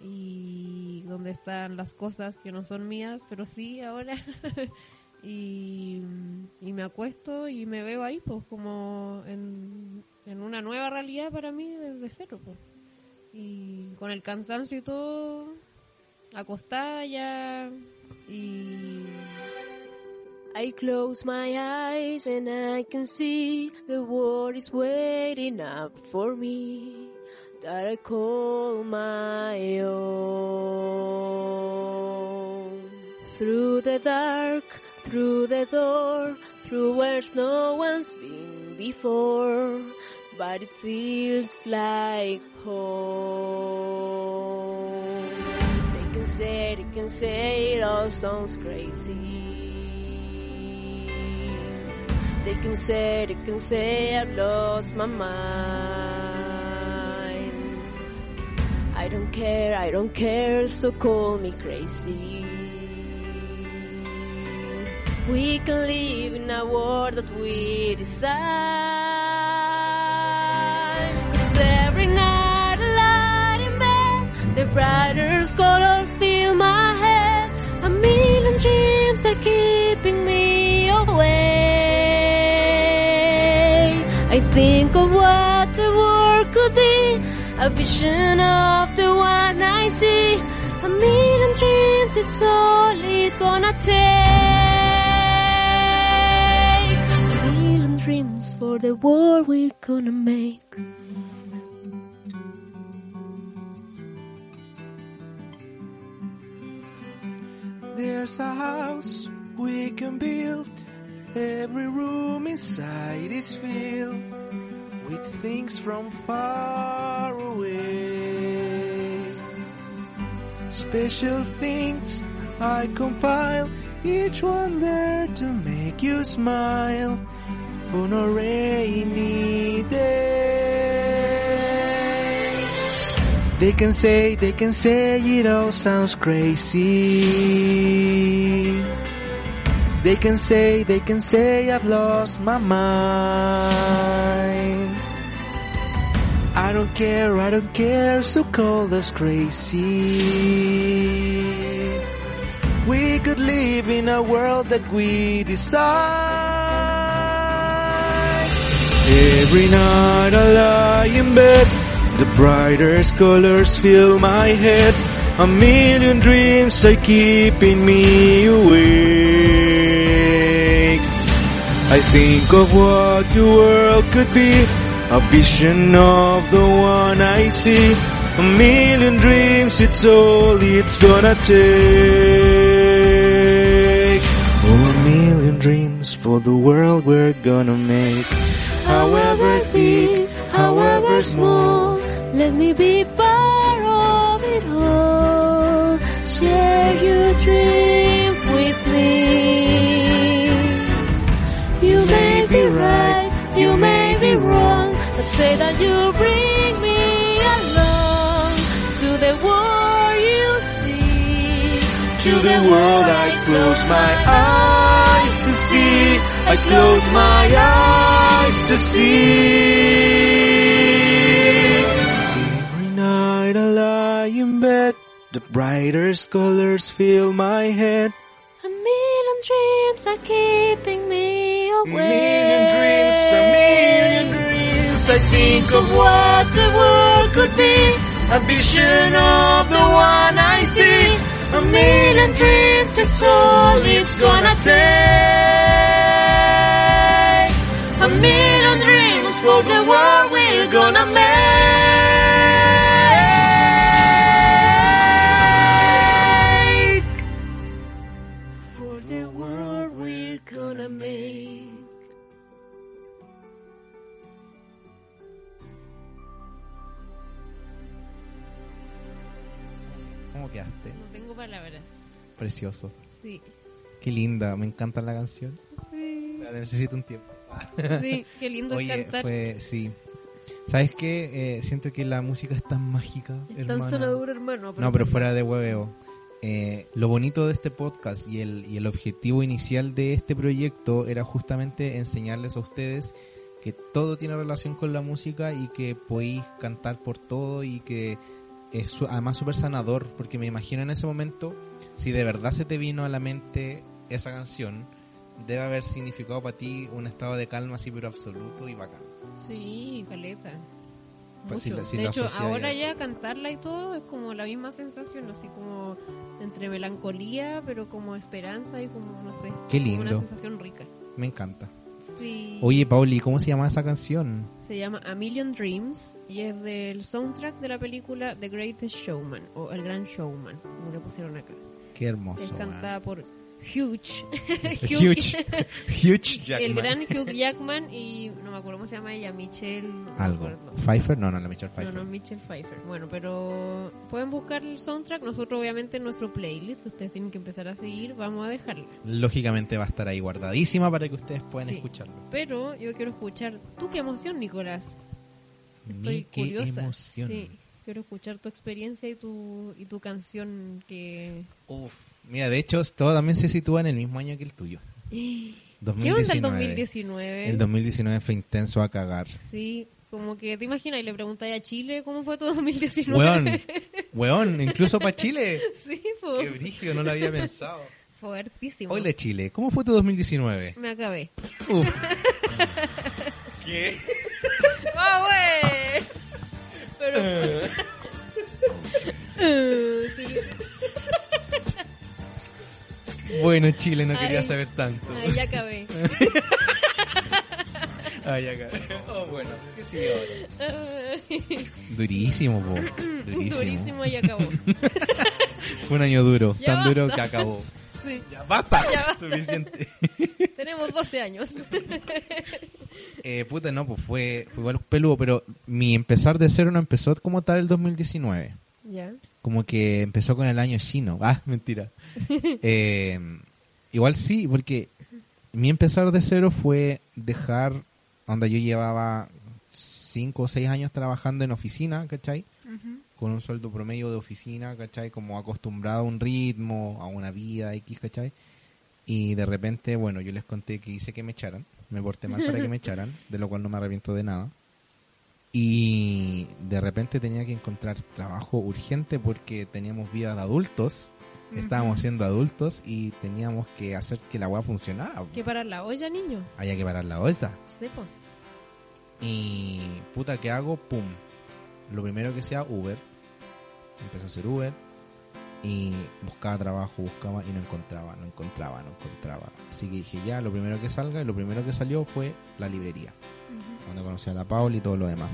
S1: y donde están las cosas que no son mías, pero sí ahora. y, me acuesto y me veo ahí, pues como en, una nueva realidad para mí desde cero. Pues. Y con el cansancio y todo, acostada ya. Mm.
S7: I close my eyes and I can see the world is waiting up for me that I call my own. Through the dark, through the door, through where no one's been before, but it feels like home. They can say, they can say it all sounds crazy. They can say, they can say I've lost my mind. I don't care, I don't care, so call me crazy. we can live in a world that we design. The brightest colors fill my head. A million dreams are keeping me awake. I think of what the world could be, a vision of the one I see. A million dreams, it's all it's gonna take. A million dreams for the world we're gonna make.
S3: There's a house we can build. Every room inside is filled with things from far away. Special things I compile, each one there to make you smile on a rainy day. They can say, they can say it all sounds crazy. They can say, they can say I've lost my mind. I don't care, I don't care, so call us crazy. We could live in a world that we decide. Every night I lie in bed, the brightest colors fill my head. A million dreams are keeping me awake. I think of what the world could be, a vision of the one I see. A million dreams, it's all it's gonna take. Oh, a million dreams for the world we're gonna make.
S7: However big, however small, let me be part of it all. Share your dreams with me. You may be right, you may be wrong, but say that you bring me along to the world you see.
S3: To the world I close my eyes to see. I close my eyes to see. Night I lie in bed, the brightest colors fill my head.
S7: A million dreams are keeping me awake.
S3: A million dreams, a million dreams. I think of
S7: what the world could be.
S3: a vision of the one I see. A million dreams, it's all it's gonna take.
S7: A million dreams for the world we're gonna make.
S1: Palabras.
S3: Precioso.
S1: Sí.
S3: Qué linda, me encanta la canción.
S1: Sí.
S3: Necesito un tiempo.
S1: Sí, qué lindo
S3: Oye,
S1: cantar.
S3: fue, sí. ¿Sabes qué? Eh, siento que la música es tan mágica,
S1: Es tan sonadura, hermano.
S3: No, pero fuera de hueveo. Eh, lo bonito de este podcast y el, y el objetivo inicial de este proyecto era justamente enseñarles a ustedes que todo tiene relación con la música y que podéis cantar por todo y que es además súper sanador, porque me imagino en ese momento, si de verdad se te vino a la mente esa canción, debe haber significado para ti un estado de calma así pero absoluto y bacán.
S1: Sí, caleta.
S3: Pues si
S1: Mucho.
S3: la- si
S1: de hecho, ahora
S3: eso.
S1: ya cantarla y todo es como la misma sensación, así como entre melancolía, pero como esperanza y como, no sé,
S3: Qué
S1: como una
S3: lindo.
S1: sensación rica.
S3: Me encanta.
S1: Sí.
S3: Oye, Pauli, ¿cómo se llama esa canción?
S1: Se llama A Million Dreams y es del soundtrack de la película The Greatest Showman o El Gran Showman, como le pusieron acá.
S3: Qué hermoso.
S1: es cantada por Huge.
S3: Huge. Huge Jackman.
S1: El gran Hugh Jackman y no me acuerdo cómo se llama ella, Michelle. no
S3: Algo. Pfeiffer, no, no, la Michelle
S1: No,
S3: Pfeiffer.
S1: no, Michelle Pfeiffer. Bueno, pero pueden buscar el soundtrack. Nosotros, obviamente, en nuestro playlist, que ustedes tienen que empezar a seguir, vamos a dejarla.
S3: Lógicamente va a estar ahí guardadísima para que ustedes puedan
S1: Sí.
S3: escucharlo.
S1: Pero yo quiero escuchar. ¿Tú qué emoción, Nicolás? Estoy
S3: qué
S1: curiosa.
S3: emoción.
S1: Sí. Quiero escuchar tu experiencia y tu, y tu canción que...
S3: Uf, mira, de hecho, todo también se sitúa en el mismo año que el tuyo.
S1: ¿Qué
S3: 2019.
S1: onda el 2019?
S3: El 2019 fue intenso a cagar.
S1: Sí, como que te imaginas y le preguntáis a Chile cómo fue tu 2019.
S3: Weón, weón, incluso para Chile.
S1: sí,
S3: Qué
S1: fue
S3: brígido, no lo había pensado.
S1: fuertísimo.
S3: Hola Chile, ¿cómo fue tu 2019?
S1: Me acabé.
S3: Uf. ¿Qué?
S1: ¡Ah, güey! Pero...
S3: Bueno, Chile, no
S1: Ay.
S3: quería saber tanto.
S1: Ahí ya acabé.
S3: Ay, acá. Oh, bueno, ¿qué sigue ahora? Durísimo, po. Durísimo.
S1: Durísimo y acabó.
S3: Fue un año duro,
S1: Ya
S3: tan duro
S1: basta.
S3: que acabó.
S1: Sí,
S3: Ya basta.
S1: Ya basta.
S3: Suficiente.
S1: tenemos 12 años.
S3: Eh, puta, no, pues fue, fue igual peludo, pero mi empezar de cero no empezó como tal el 2019.
S1: ya.
S3: Como que empezó con el año chino. Ah, mentira. Eh, igual sí, porque mi empezar de cero fue dejar donde yo llevaba cinco o seis años trabajando en oficina, ¿cachai? Con un sueldo promedio de oficina, ¿cachai? Como acostumbrado a un ritmo, a una vida X, ¿cachai? Y de repente, bueno, yo les conté que hice que me echaran. Me porté mal para que me echaran, de lo cual no me arrepiento de nada. Y de repente tenía que encontrar trabajo urgente porque teníamos vida de adultos, estábamos siendo adultos y teníamos que hacer que la weá funcionara.
S1: ¿Qué para la olla, niño?
S3: Había que parar la olla.
S1: Sepo.
S3: Y puta, ¿qué hago? Pum. Lo primero que sea Uber. Empecé a hacer Uber. Y buscaba trabajo, buscaba y no encontraba, no encontraba, no encontraba. Así que dije, ya, lo primero que salga. Y lo primero que salió fue la librería. Donde conocí a la Paula y todo lo demás.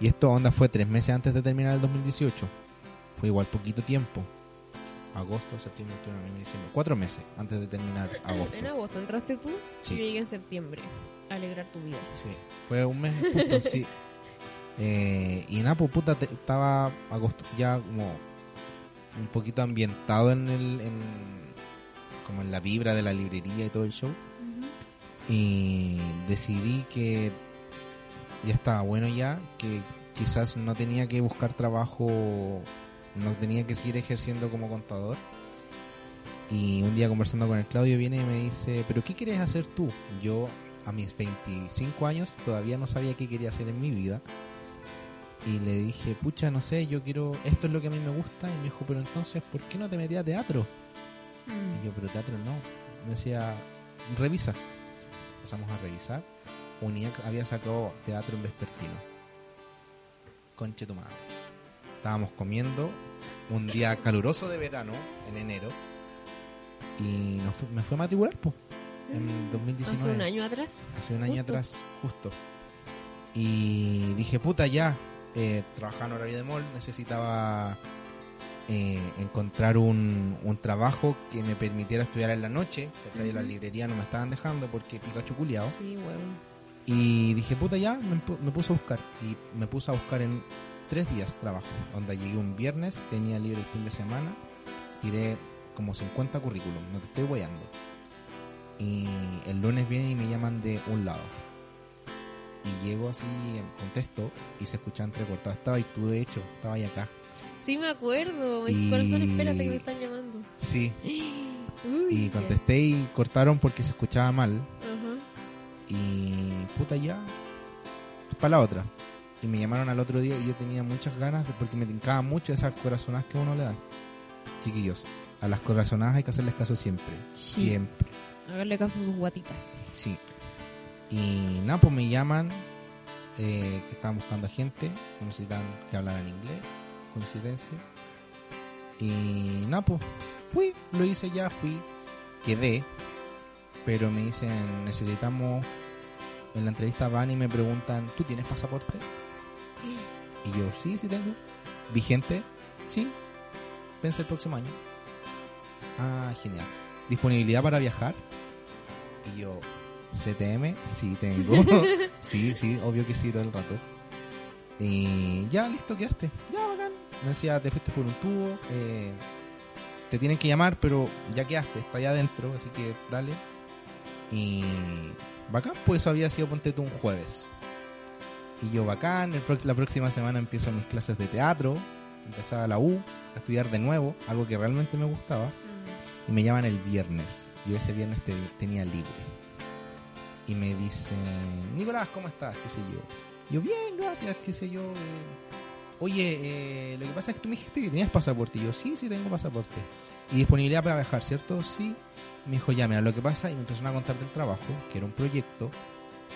S3: Y esto, onda, fue tres meses antes de terminar el 2018. Fue igual poquito tiempo. Agosto, septiembre, octubre, noviembre, diciembre. Cuatro meses antes de terminar agosto.
S1: En agosto entraste tú
S3: Sí.
S1: y yo llegué en septiembre. a Alegrar tu vida.
S3: Sí, fue un mes justo, sí. Eh, y nada, pues puta, te- estaba agosto- ya como un poquito ambientado en el, en, como en la vibra de la librería y todo el show. Y decidí que ya estaba bueno ya, que quizás no tenía que buscar trabajo, no tenía que seguir ejerciendo como contador. Y un día conversando con el Claudio viene y me dice, pero ¿qué quieres hacer tú? Yo a mis 25 años todavía no sabía qué quería hacer en mi vida. Y le dije, pucha, no sé, yo quiero, esto es lo que a mí me gusta. Y me dijo, pero entonces, ¿por qué no te metías a teatro? Y yo, pero teatro no. Me decía, revisa. Empezamos a revisar. UNIAC había sacado teatro en vespertino. Conche tu madre. Estábamos comiendo un día caluroso de verano, en enero. Y nos fu- me fue a matricular, pues, en 2019
S1: Hace un año atrás.
S3: hace un año
S1: Justo.
S3: atrás, justo. Y dije, puta, ya, eh, trabajaba en horario de mall, necesitaba eh, encontrar un, un trabajo que me permitiera estudiar en la noche, ¿cachai? La librería no me estaban dejando porque Pikachu culiao.
S1: Sí, huevón.
S3: Y dije, puta, ya, me, me puse a buscar. Y me puse a buscar en tres días trabajo. Donde llegué un viernes, tenía libre el fin de semana, tiré como 50 currículum, no te estoy guayando. Y el lunes vienen y me llaman de un lado. Y llego así, contesto, y se escucha entrecortado. Estaba y tú, de hecho, estaba ahí acá.
S1: Sí, me acuerdo.
S3: Y-.
S1: Corazón, espérate que me están llamando.
S3: Sí.
S1: Uy,
S3: Y contesté y cortaron porque se escuchaba mal.
S1: Ajá.
S3: Y puta ya, para la otra. Y me llamaron al otro día y yo tenía muchas ganas de- porque me tincaba mucho esas corazonadas que uno le dan. Chiquillos, a las corazonadas hay que hacerles caso siempre.
S1: Sí.
S3: Siempre.
S1: Hacerle caso a sus guatitas.
S3: Sí. Y nada, pues me llaman eh, que estaban buscando a gente, que necesitan que hablaran inglés, coincidencia. Y nada, pues fui, lo hice ya, fui, quedé, pero me dicen, necesitamos, en la entrevista van y me preguntan, ¿tú tienes pasaporte? Y yo, sí, sí tengo. ¿Vigente? Sí. Vence el próximo año. Ah, genial. ¿Disponibilidad para viajar? Y yo, CTM, sí tengo. sí, sí, obvio que sí, todo el rato. Y ya, listo, quedaste. Ya, bacán. Me decía, te fuiste por un tubo. eh, te tienen que llamar, pero ya quedaste, está allá adentro, así que dale. Y bacán, pues eso había sido, ponte tú, un jueves. Y yo bacán, el la próxima semana empiezo mis clases de teatro, empezaba la U, a estudiar de nuevo, algo que realmente me gustaba. Y me llaman el viernes. Yo ese viernes te- tenía libre. Y me dicen, Nicolás, ¿cómo estás? ¿Qué sé yo? Yo, bien, gracias, qué sé yo. eh. Oye, eh, lo que pasa es que tú me dijiste que tenías pasaporte. Y yo, sí, sí, tengo pasaporte. Y disponibilidad para viajar, ¿cierto? Sí. Me dijo, ya, mira, lo que pasa, y me empezaron a contar del trabajo, que era un proyecto,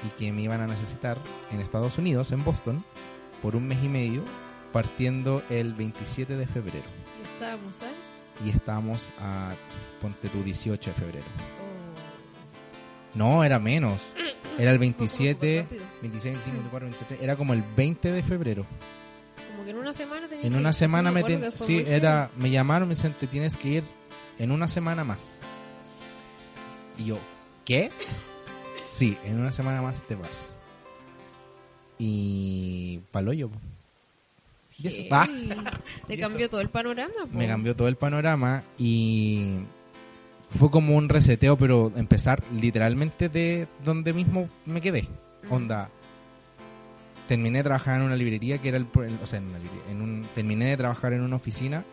S3: y que me iban a necesitar en Estados Unidos, en Boston, por un mes y medio, partiendo el 27 de febrero.
S1: Y estábamos, ¿sabes?
S3: Y estábamos a, ponte tú, 18 de febrero.
S1: Oh.
S3: No, era menos. Era el 27,
S1: Fue como súper rápido.
S3: 26, 25, 24, 23. Era como el 20 de febrero.
S1: Una semana
S3: En una semana me, ten- sí, era, me llamaron, me dicen, te tienes que ir en una semana más. Y yo, ¿qué? Sí, en una semana más te vas. Y paloyo. Y eso. Ah,
S1: Te
S3: Y
S1: cambió todo el panorama. po.
S3: me cambió todo el panorama y fue como un reseteo, pero empezar literalmente de donde mismo me quedé.
S1: Mm.
S3: Onda. Terminé de trabajar en una librería que era el, o sea, en una librería, en un, terminé de trabajar en una oficina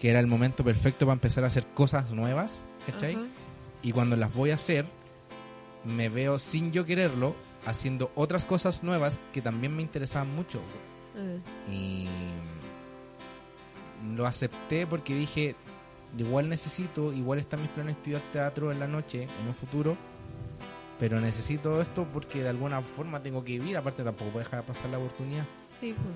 S3: que era el momento perfecto para empezar a hacer cosas nuevas, ¿cachai? Y cuando las voy a hacer, me veo sin yo quererlo haciendo otras cosas nuevas que también me interesaban mucho.
S1: Eh,
S3: Y lo acepté porque dije, igual necesito, igual están mis planes de estudiar teatro en la noche, en un futuro, pero necesito esto porque de alguna forma tengo que vivir, aparte tampoco puedo dejar pasar la oportunidad.
S1: Sí, pues.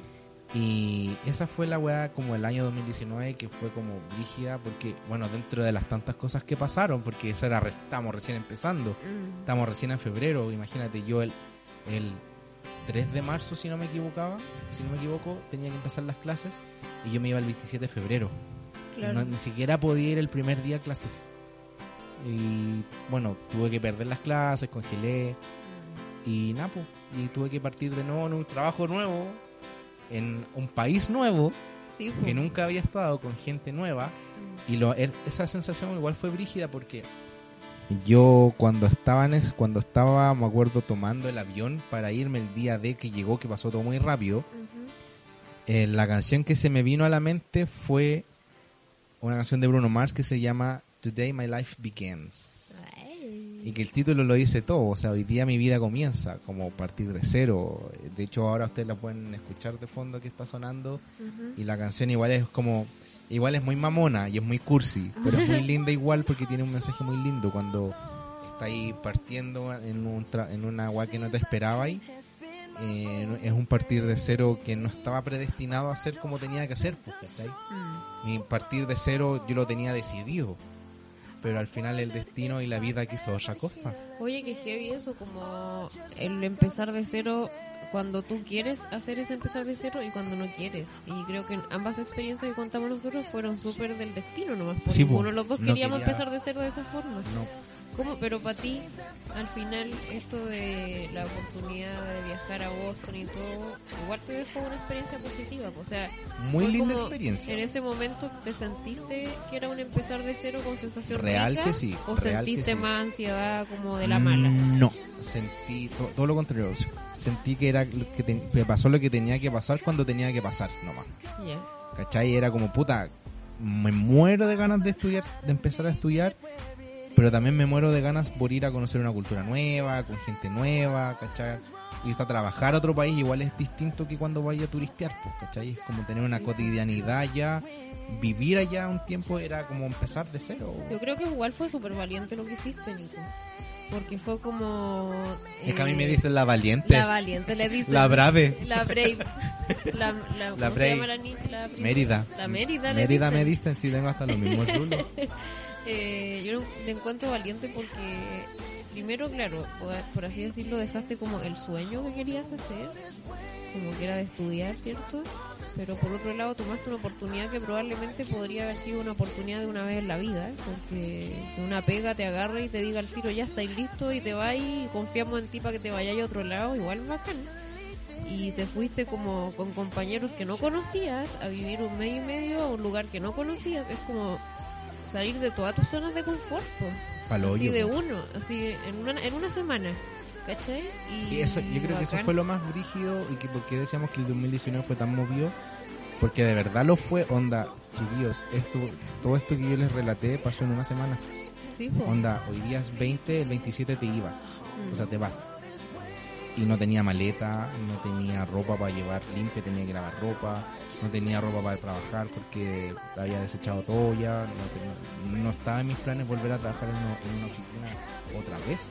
S3: Y esa fue la weá como el año 2019 que fue como brígida porque, bueno, dentro de las tantas cosas que pasaron, porque eso era, re- estábamos recién empezando,
S1: Mm.
S3: estamos recién en febrero, imagínate, yo el, el 3 de marzo, si no me equivocaba, si no me equivoco, tenía que empezar las clases y yo me iba el 27 de febrero.
S1: Claro.
S3: No- ni siquiera podía ir el primer día a clases. Y bueno, tuve que perder las clases, congelé. Y nada, po. y tuve que partir de nuevo en un trabajo nuevo, en un país nuevo
S1: Sí,
S3: que nunca había estado con gente nueva. Y lo, er- esa sensación igual fue brígida porque yo cuando estaba en es- cuando estaba me acuerdo tomando el avión para irme el día de que llegó que pasó todo muy rápido eh, la canción que se me vino a la mente fue una canción de Bruno Mars que se llama Today My Life Begins
S1: Ay.
S3: y que el título lo dice todo, o sea, hoy día mi vida comienza, como partir de cero. De hecho, ahora ustedes la pueden escuchar de fondo que está sonando y la canción igual es como, igual es muy mamona y es muy cursi, pero es muy linda igual porque tiene un mensaje muy lindo cuando está ahí partiendo en, un tra- en una agua que no te esperaba y es un partir de cero que no estaba predestinado a ser como tenía que ser, pues.
S1: Mm.
S3: Mi partir de cero yo lo tenía decidido, pero al final el destino y la vida quiso otra cosa.
S1: Oye, que heavy eso, como el empezar de cero cuando tú quieres hacer ese empezar de cero y cuando no quieres. Y creo que ambas experiencias que contamos nosotros fueron súper del destino nomás. Porque
S3: Sí,
S1: ninguno de los dos
S3: No
S1: queríamos
S3: quería-
S1: empezar de cero de esa forma.
S3: No,
S1: ¿Cómo? Pero para ti, al final, esto de la oportunidad de viajar a Boston y todo, igual te dejó una experiencia positiva. O sea,
S3: muy linda experiencia.
S1: En ese momento, ¿te sentiste que era un empezar de cero con sensación
S3: Real
S1: rica?
S3: que sí,
S1: ¿O
S3: real que
S1: sentiste
S3: sí.
S1: más ansiedad como de la mala?
S3: No, sentí to- todo lo contrario. Sentí que era lo que, te- que pasó lo que tenía que pasar cuando tenía que pasar nomás.
S1: Ya.
S3: ¿Cachai? Era como puta, me muero de ganas de estudiar, de empezar a estudiar, pero también me muero de ganas por ir a conocer una cultura nueva, con gente nueva, ¿cachai? Y hasta trabajar a otro país igual es distinto que cuando vaya a turistear, pues, ¿cachai? Es como tener una cotidianidad ya, vivir allá un tiempo era como empezar de cero.
S1: Yo creo que igual fue súper valiente lo que hiciste, Nico. Porque fue como...
S3: Es que a mí
S1: eh,
S3: me dicen la valiente,
S1: La valiente, le dicen.
S3: la brave.
S1: La brave. La, la, ¿cómo
S3: brave.
S1: se llama la la?
S3: Mérida.
S1: La Mérida. le
S3: Mérida
S1: dicen.
S3: me dicen, sí, tengo hasta los mismos rulos.
S1: Eh, yo te encuentro valiente porque, primero, claro, por, así decirlo, dejaste como el sueño que querías hacer, como que era de estudiar, ¿cierto? Pero por otro lado, tomaste una oportunidad que probablemente podría haber sido una oportunidad de una vez en la vida, ¿eh? porque que una pega te agarre y te diga al tiro, ya estáis listo y te vas y confiamos en ti para que te vayas a otro lado, igual bacán. Y te fuiste como con compañeros que no conocías a vivir un mes y medio a un lugar que no conocías. Es como salir de todas tus zonas de confort.
S3: Palo
S1: así
S3: hoyo,
S1: de uno, así en una, en una semana. ¿cachai? Y,
S3: Y eso, yo creo que eso fue lo más brígido y que porque decíamos que el 2019 fue tan movido, porque de verdad lo fue, onda, chiquillos, esto, todo esto que yo les relaté pasó en una semana.
S1: Sí, po.
S3: Onda, hoy día es 20, el 27 te ibas,
S1: Mm.
S3: o sea, te vas. Y no tenía maleta, no tenía ropa para llevar limpia, tenía que lavar ropa, no tenía ropa para trabajar porque había desechado todo ya, no, tenía- no estaba en mis planes volver a trabajar en una, en una oficina otra vez.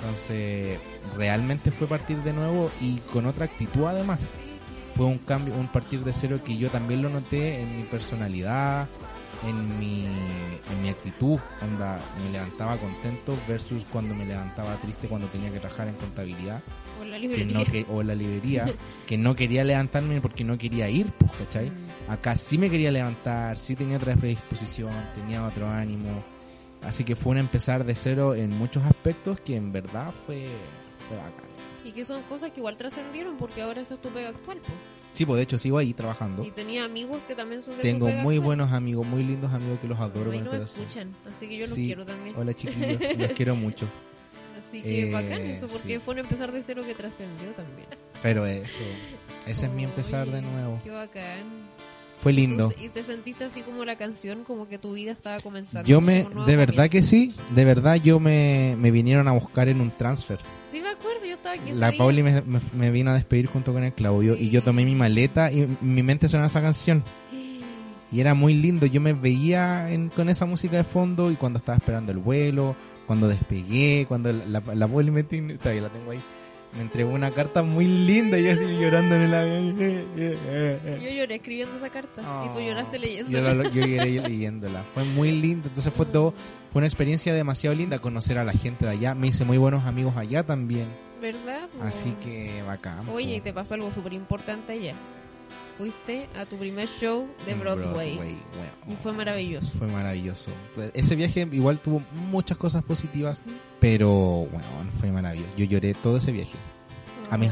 S3: Entonces, realmente fue partir de nuevo y con otra actitud además. Fue un cambio, un partir de cero que yo también lo noté en mi personalidad, en mi, en mi actitud. Onda, me levantaba contento versus cuando me levantaba triste cuando tenía que trabajar en contabilidad
S1: O en la
S3: que
S1: librería.
S3: no que, o en la librería, que no quería levantarme porque no quería ir, pues, ¿cachai?
S1: Mm.
S3: Acá sí me quería levantar, sí tenía otra predisposición, tenía otro ánimo. Así que fue un empezar de cero en muchos aspectos que en verdad fue, fue bacán.
S1: Y que son cosas que igual trascendieron porque ahora esa es tu pega actual. po.
S3: Sí, pues de hecho sigo ahí trabajando.
S1: Y tenía amigos que también son de
S3: Tengo muy buenos amigos, muy lindos amigos que los adoro
S1: A mí
S3: con
S1: no
S3: el
S1: me escuchan, así que yo los
S3: Sí.
S1: quiero también.
S3: Hola chiquillos, los quiero mucho.
S1: Así que
S3: Eh,
S1: bacán eso, porque
S3: sí.
S1: fue un empezar de cero que trascendió también.
S3: Pero eso, ese es mi empezar de nuevo.
S1: Qué bacán.
S3: Fue lindo.
S1: Tú- y te sentiste así como la canción, como que tu vida estaba comenzando.
S3: Yo me, de verdad que
S1: comienzo.
S3: sí, de verdad yo me, me vinieron a buscar en un transfer.
S1: Sí, me acuerdo, yo estaba aquí.
S3: La. Pauli me, me- me vino a despedir junto con el Claudio y yo tomé mi maleta y mi mente sonaba esa canción. Y era muy lindo, yo me veía en- con esa música de fondo y cuando estaba esperando el vuelo, cuando despegué, cuando la, la, la Pauli me, todavía la tengo ahí, me entregó una carta muy linda y yo así llorando en el avión.
S1: Yo lloré escribiendo esa carta y tú lloraste
S3: Yo,
S1: leyéndola.
S3: la- yo lloré leyéndola. Fue muy lindo. Entonces fue todo, fue una experiencia demasiado linda conocer a la gente de allá. Me hice muy buenos amigos allá también.
S1: ¿Verdad?
S3: Así que bacán.
S1: Oye, y te pasó algo súper importante allá. Fuiste a tu primer show de Broadway.
S3: bueno.
S1: Y fue maravilloso.
S3: Fue maravilloso. Fue- Ese viaje igual tuvo muchas cosas positivas, pero bueno, fue maravilloso. Yo lloré todo ese viaje. A mis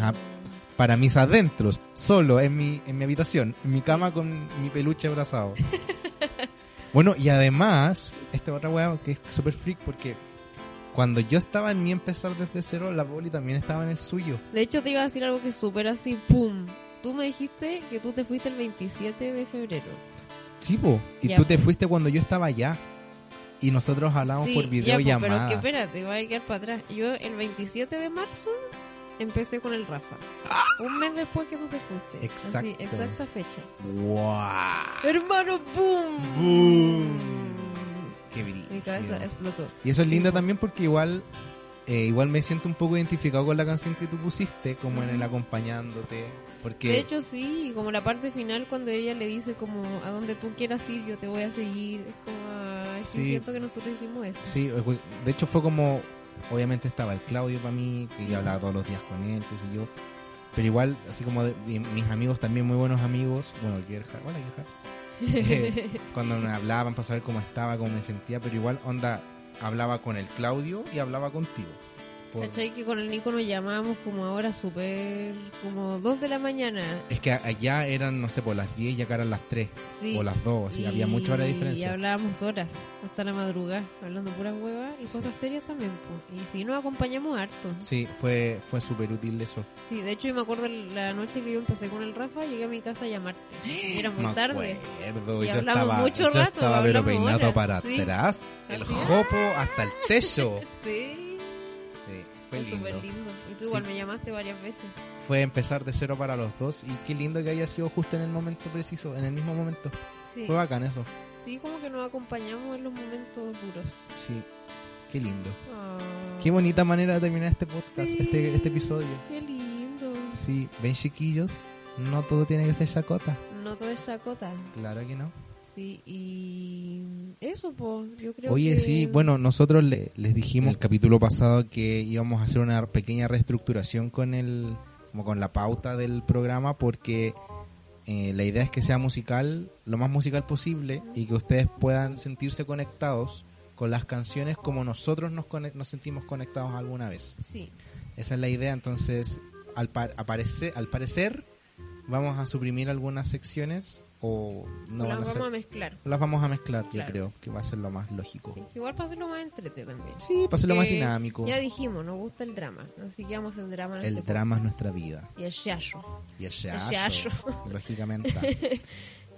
S3: Para mis adentros, solo en mi, en mi habitación, en mi cama con mi peluche abrazado. bueno, y además, esta otra weá que es súper freak porque cuando yo estaba en mi empezar desde cero, la Poli también estaba en el suyo.
S1: De hecho, te iba a decir algo que es súper así, ¡pum! Tú me dijiste que tú te fuiste el 27 de febrero.
S3: Sí, po. Y
S1: Ya,
S3: tú te fuiste cuando yo estaba allá. Y nosotros hablamos
S1: Sí,
S3: por
S1: ya,
S3: videollamadas.
S1: po, pero que espérate, voy a quedar para atrás. Yo el 27 de marzo empecé con el Rafa. Un mes después que tú te fuiste.
S3: ¡Ah! Exacto.
S1: Así, exacta fecha.
S3: ¡Wow!
S1: Hermano, ¡boom!
S3: ¡Boom! ¡Qué brillo!
S1: Mi cabeza explotó.
S3: Y eso es
S1: Sí,
S3: lindo
S1: po.
S3: también porque igual eh, igual me siento un poco identificado con la canción que tú pusiste, como en el acompañándote. Porque
S1: De hecho, sí, como la parte final cuando ella le dice como a donde tú quieras ir, yo te voy a seguir. Es como, ay, sí,
S3: Sí.
S1: siento que nosotros hicimos eso.
S3: sí, eh, de hecho fue como, obviamente estaba el Claudio para mí, que yo hablaba todos los días con él, qué sé yo. Pero igual, así como de- mis amigos también muy buenos amigos, bueno, Gerhard, hola Gerhard. Eh, cuando me hablaban para saber cómo estaba, cómo me sentía, pero igual onda hablaba con el Claudio y hablaba contigo. Por-
S1: ¿Cachai? Que con el Nico nos llamábamos como ahora súper, como 2 de la mañana.
S3: Es que allá eran, no sé, por las 10 y acá eran las 3
S1: Sí.
S3: o las 2, así
S1: Y-
S3: había mucha hora de
S1: Y
S3: diferencia.
S1: hablábamos horas, hasta la madrugada, hablando puras huevas y
S3: Sí.
S1: cosas serias también. po. Y sí, nos acompañamos harto.
S3: Sí, fue fue súper útil eso.
S1: Sí, de hecho yo me acuerdo la noche que yo empecé con el Rafa, llegué a mi casa a llamarte. Y era muy
S3: Me
S1: tarde.
S3: acuerdo,
S1: Y
S3: eso
S1: hablamos
S3: estaba,
S1: mucho
S3: eso
S1: rato,
S3: estaba pero peinado
S1: horas,
S3: para
S1: sí.
S3: atrás, el jopo hasta el techo.
S1: Sí,
S3: Fue
S1: súper
S3: lindo.
S1: Y tú
S3: Sí.
S1: igual me llamaste varias veces.
S3: Fue empezar de cero para los dos y qué lindo que haya sido justo en el momento preciso, en el mismo momento.
S1: Sí.
S3: Fue bacán eso.
S1: Sí, como que nos acompañamos en los momentos duros.
S3: Sí, qué lindo.
S1: Ah.
S3: Qué bonita manera de terminar este podcast,
S1: Sí.
S3: este, este episodio.
S1: Qué lindo.
S3: Sí, ven chiquillos, no todo tiene que ser chacota.
S1: No todo es chacota.
S3: Claro que no.
S1: Sí, y eso, pues, yo creo
S3: Oye,
S1: que...
S3: sí, bueno, nosotros le- les dijimos el capítulo pasado que íbamos a hacer una pequeña reestructuración con el, como con la pauta del programa porque eh, la idea es que sea musical, lo más musical posible y que ustedes puedan sentirse conectados con las canciones como nosotros nos, nos sentimos conectados alguna vez.
S1: Sí,
S3: Esa es la idea, entonces al, par- aparece- al parecer vamos a suprimir algunas secciones o no van
S1: las
S3: a
S1: vamos
S3: ser.
S1: a mezclar.
S3: Las vamos a mezclar, yo
S1: Claro.
S3: creo, que va a ser lo más lógico.
S1: Sí, igual para hacerlo más entrete también.
S3: Sí, para hacerlo más dinámico.
S1: Ya dijimos, nos gusta el drama, así que vamos a hacer el drama. en
S3: El
S1: este
S3: drama es
S1: podcast.
S3: nuestra vida.
S1: Y el shayo.
S3: Y el
S1: shazo,
S3: lógicamente.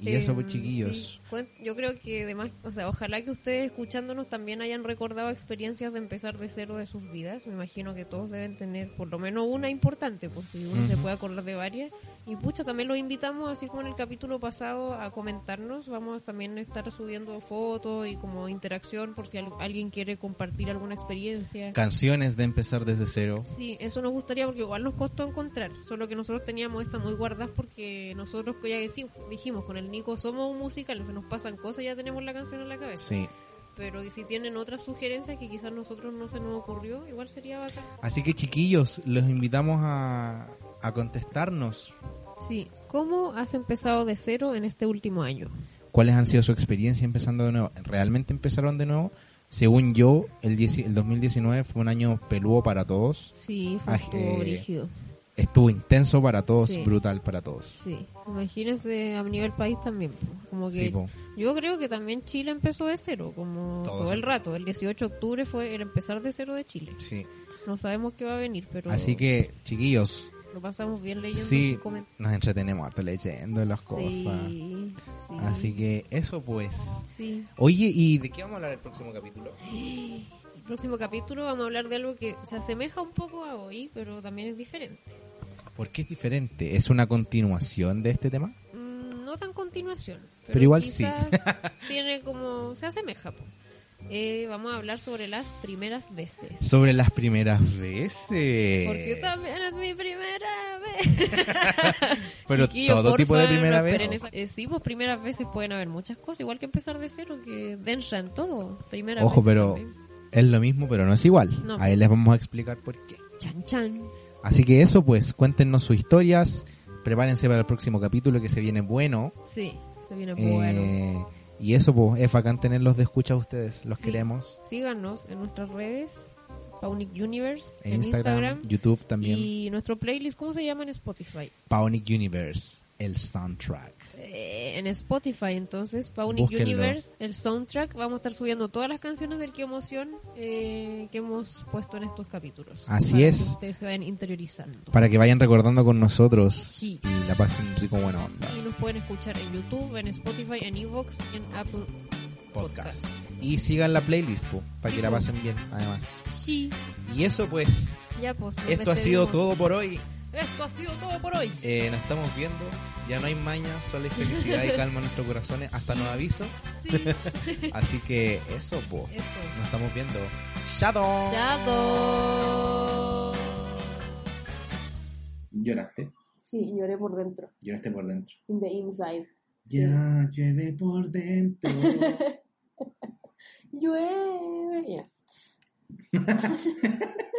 S3: Y eso, pues,
S1: Em,
S3: chiquillos.
S1: sí, yo creo que además, o sea, ojalá que ustedes escuchándonos también hayan recordado experiencias de empezar de cero de sus vidas. Me imagino que todos deben tener por lo menos una importante, pues si uno se
S3: Ujú.
S1: puede acordar de varias. Y pucha, también los invitamos, así como en el capítulo pasado, a comentarnos. Vamos también a estar subiendo fotos y como interacción por si al- alguien quiere compartir alguna experiencia.
S3: Canciones de empezar desde cero.
S1: Sí, eso nos gustaría porque igual nos costó encontrar, solo que nosotros teníamos esta muy guardadas porque nosotros ya decimos, dijimos con el Nico somos un musical, se nos pasan cosas y ya tenemos la canción en la cabeza.
S3: Sí.
S1: Pero si tienen otras sugerencias que quizás nosotros no se nos ocurrió, igual sería bacán.
S3: Así que chiquillos, los invitamos a, a contestarnos
S1: Sí, ¿cómo has empezado de cero en este último año?
S3: cuáles han sido su experiencia empezando de nuevo. ¿Realmente empezaron de nuevo? Según yo, el, 10 el 2019 fue un año peludo para todos.
S1: Sí, fue
S3: Ah, eh,
S1: brígido.
S3: Estuvo intenso para todos,
S1: Sí.
S3: brutal para todos.
S1: Sí, imagínense a nivel país también. Como que
S3: Sí,
S1: yo creo que también Chile empezó de cero, como
S3: Todo
S1: todo, el rato. El 18 de octubre fue el empezar de cero de Chile.
S3: Sí.
S1: No sabemos qué va a venir, pero
S3: Así que, chiquillos,
S1: lo pasamos bien leyendo
S3: sí, nos entretenemos harto leyendo las cosas.
S1: Sí.
S3: Así que eso pues.
S1: Sí.
S3: Oye, ¿y de qué vamos a hablar el próximo capítulo?
S1: El próximo capítulo vamos a hablar de algo que se asemeja un poco a hoy, pero también es diferente.
S3: ¿Por qué es diferente? ¿Es una continuación de este tema?
S1: Mm, no tan continuación, pero,
S3: Pero igual sí.
S1: quizás tiene como se asemeja. po. Eh, vamos a hablar sobre las primeras veces.
S3: Sobre las primeras veces.
S1: Porque también es mi primera vez.
S3: Pero
S1: Chiquillos,
S3: todo tipo de primera vez.
S1: esa- Eh, sí, pues primeras veces pueden haber muchas cosas, igual que empezar de cero, que densa en todo. Primera
S3: Ojo, pero
S1: también.
S3: es lo mismo, pero no es igual.
S1: No.
S3: Ahí les vamos a explicar por qué.
S1: Chan, chan.
S3: Así que eso, pues, cuéntenos sus historias. Prepárense para el próximo capítulo que se viene bueno.
S1: Sí, se viene
S3: Eh,
S1: bueno.
S3: Y eso, pues, es bacán tenerlos de escucha a ustedes. Los
S1: Sí.
S3: queremos.
S1: Síganos en nuestras redes, Paunic Universe,
S3: En,
S1: en,
S3: Instagram,
S1: Instagram,
S3: YouTube también.
S1: y nuestro playlist, ¿cómo se llama en Spotify?
S3: Paonic Universe, el soundtrack.
S1: Eh, en Spotify, entonces,
S3: Búsquenlo.
S1: Universe, el soundtrack, vamos a estar subiendo todas las canciones del Que Emoción eh, que hemos puesto en estos capítulos.
S3: Así
S1: para
S3: es.
S1: Que ustedes se vayan interiorizando.
S3: Para que vayan recordando con nosotros
S1: Sí.
S3: y la pasen rico buena onda.
S1: Y nos pueden escuchar en YouTube, en Spotify, en Evox, en Apple
S3: Podcast.
S1: Podcast.
S3: Y sigan la playlist, po, para
S1: Sí,
S3: que la pasen bien, además.
S1: Sí,
S3: Y eso, pues,
S1: ya pues.
S3: esto ha sido todo por hoy.
S1: Esto ha sido todo por hoy.
S3: Eh, nos estamos viendo. Ya no hay maña, solo hay felicidad y calma en nuestros corazones. Hasta nuevo aviso.
S1: Sí,
S3: Así que eso, po.
S1: eso.
S3: Nos estamos viendo. Shadow.
S1: Shadow.
S5: ¿Lloraste?
S6: Sí, lloré por dentro.
S5: Lloraste por dentro.
S6: In the inside. Sí.
S5: Ya llueve por dentro.
S6: Llueve. Ya.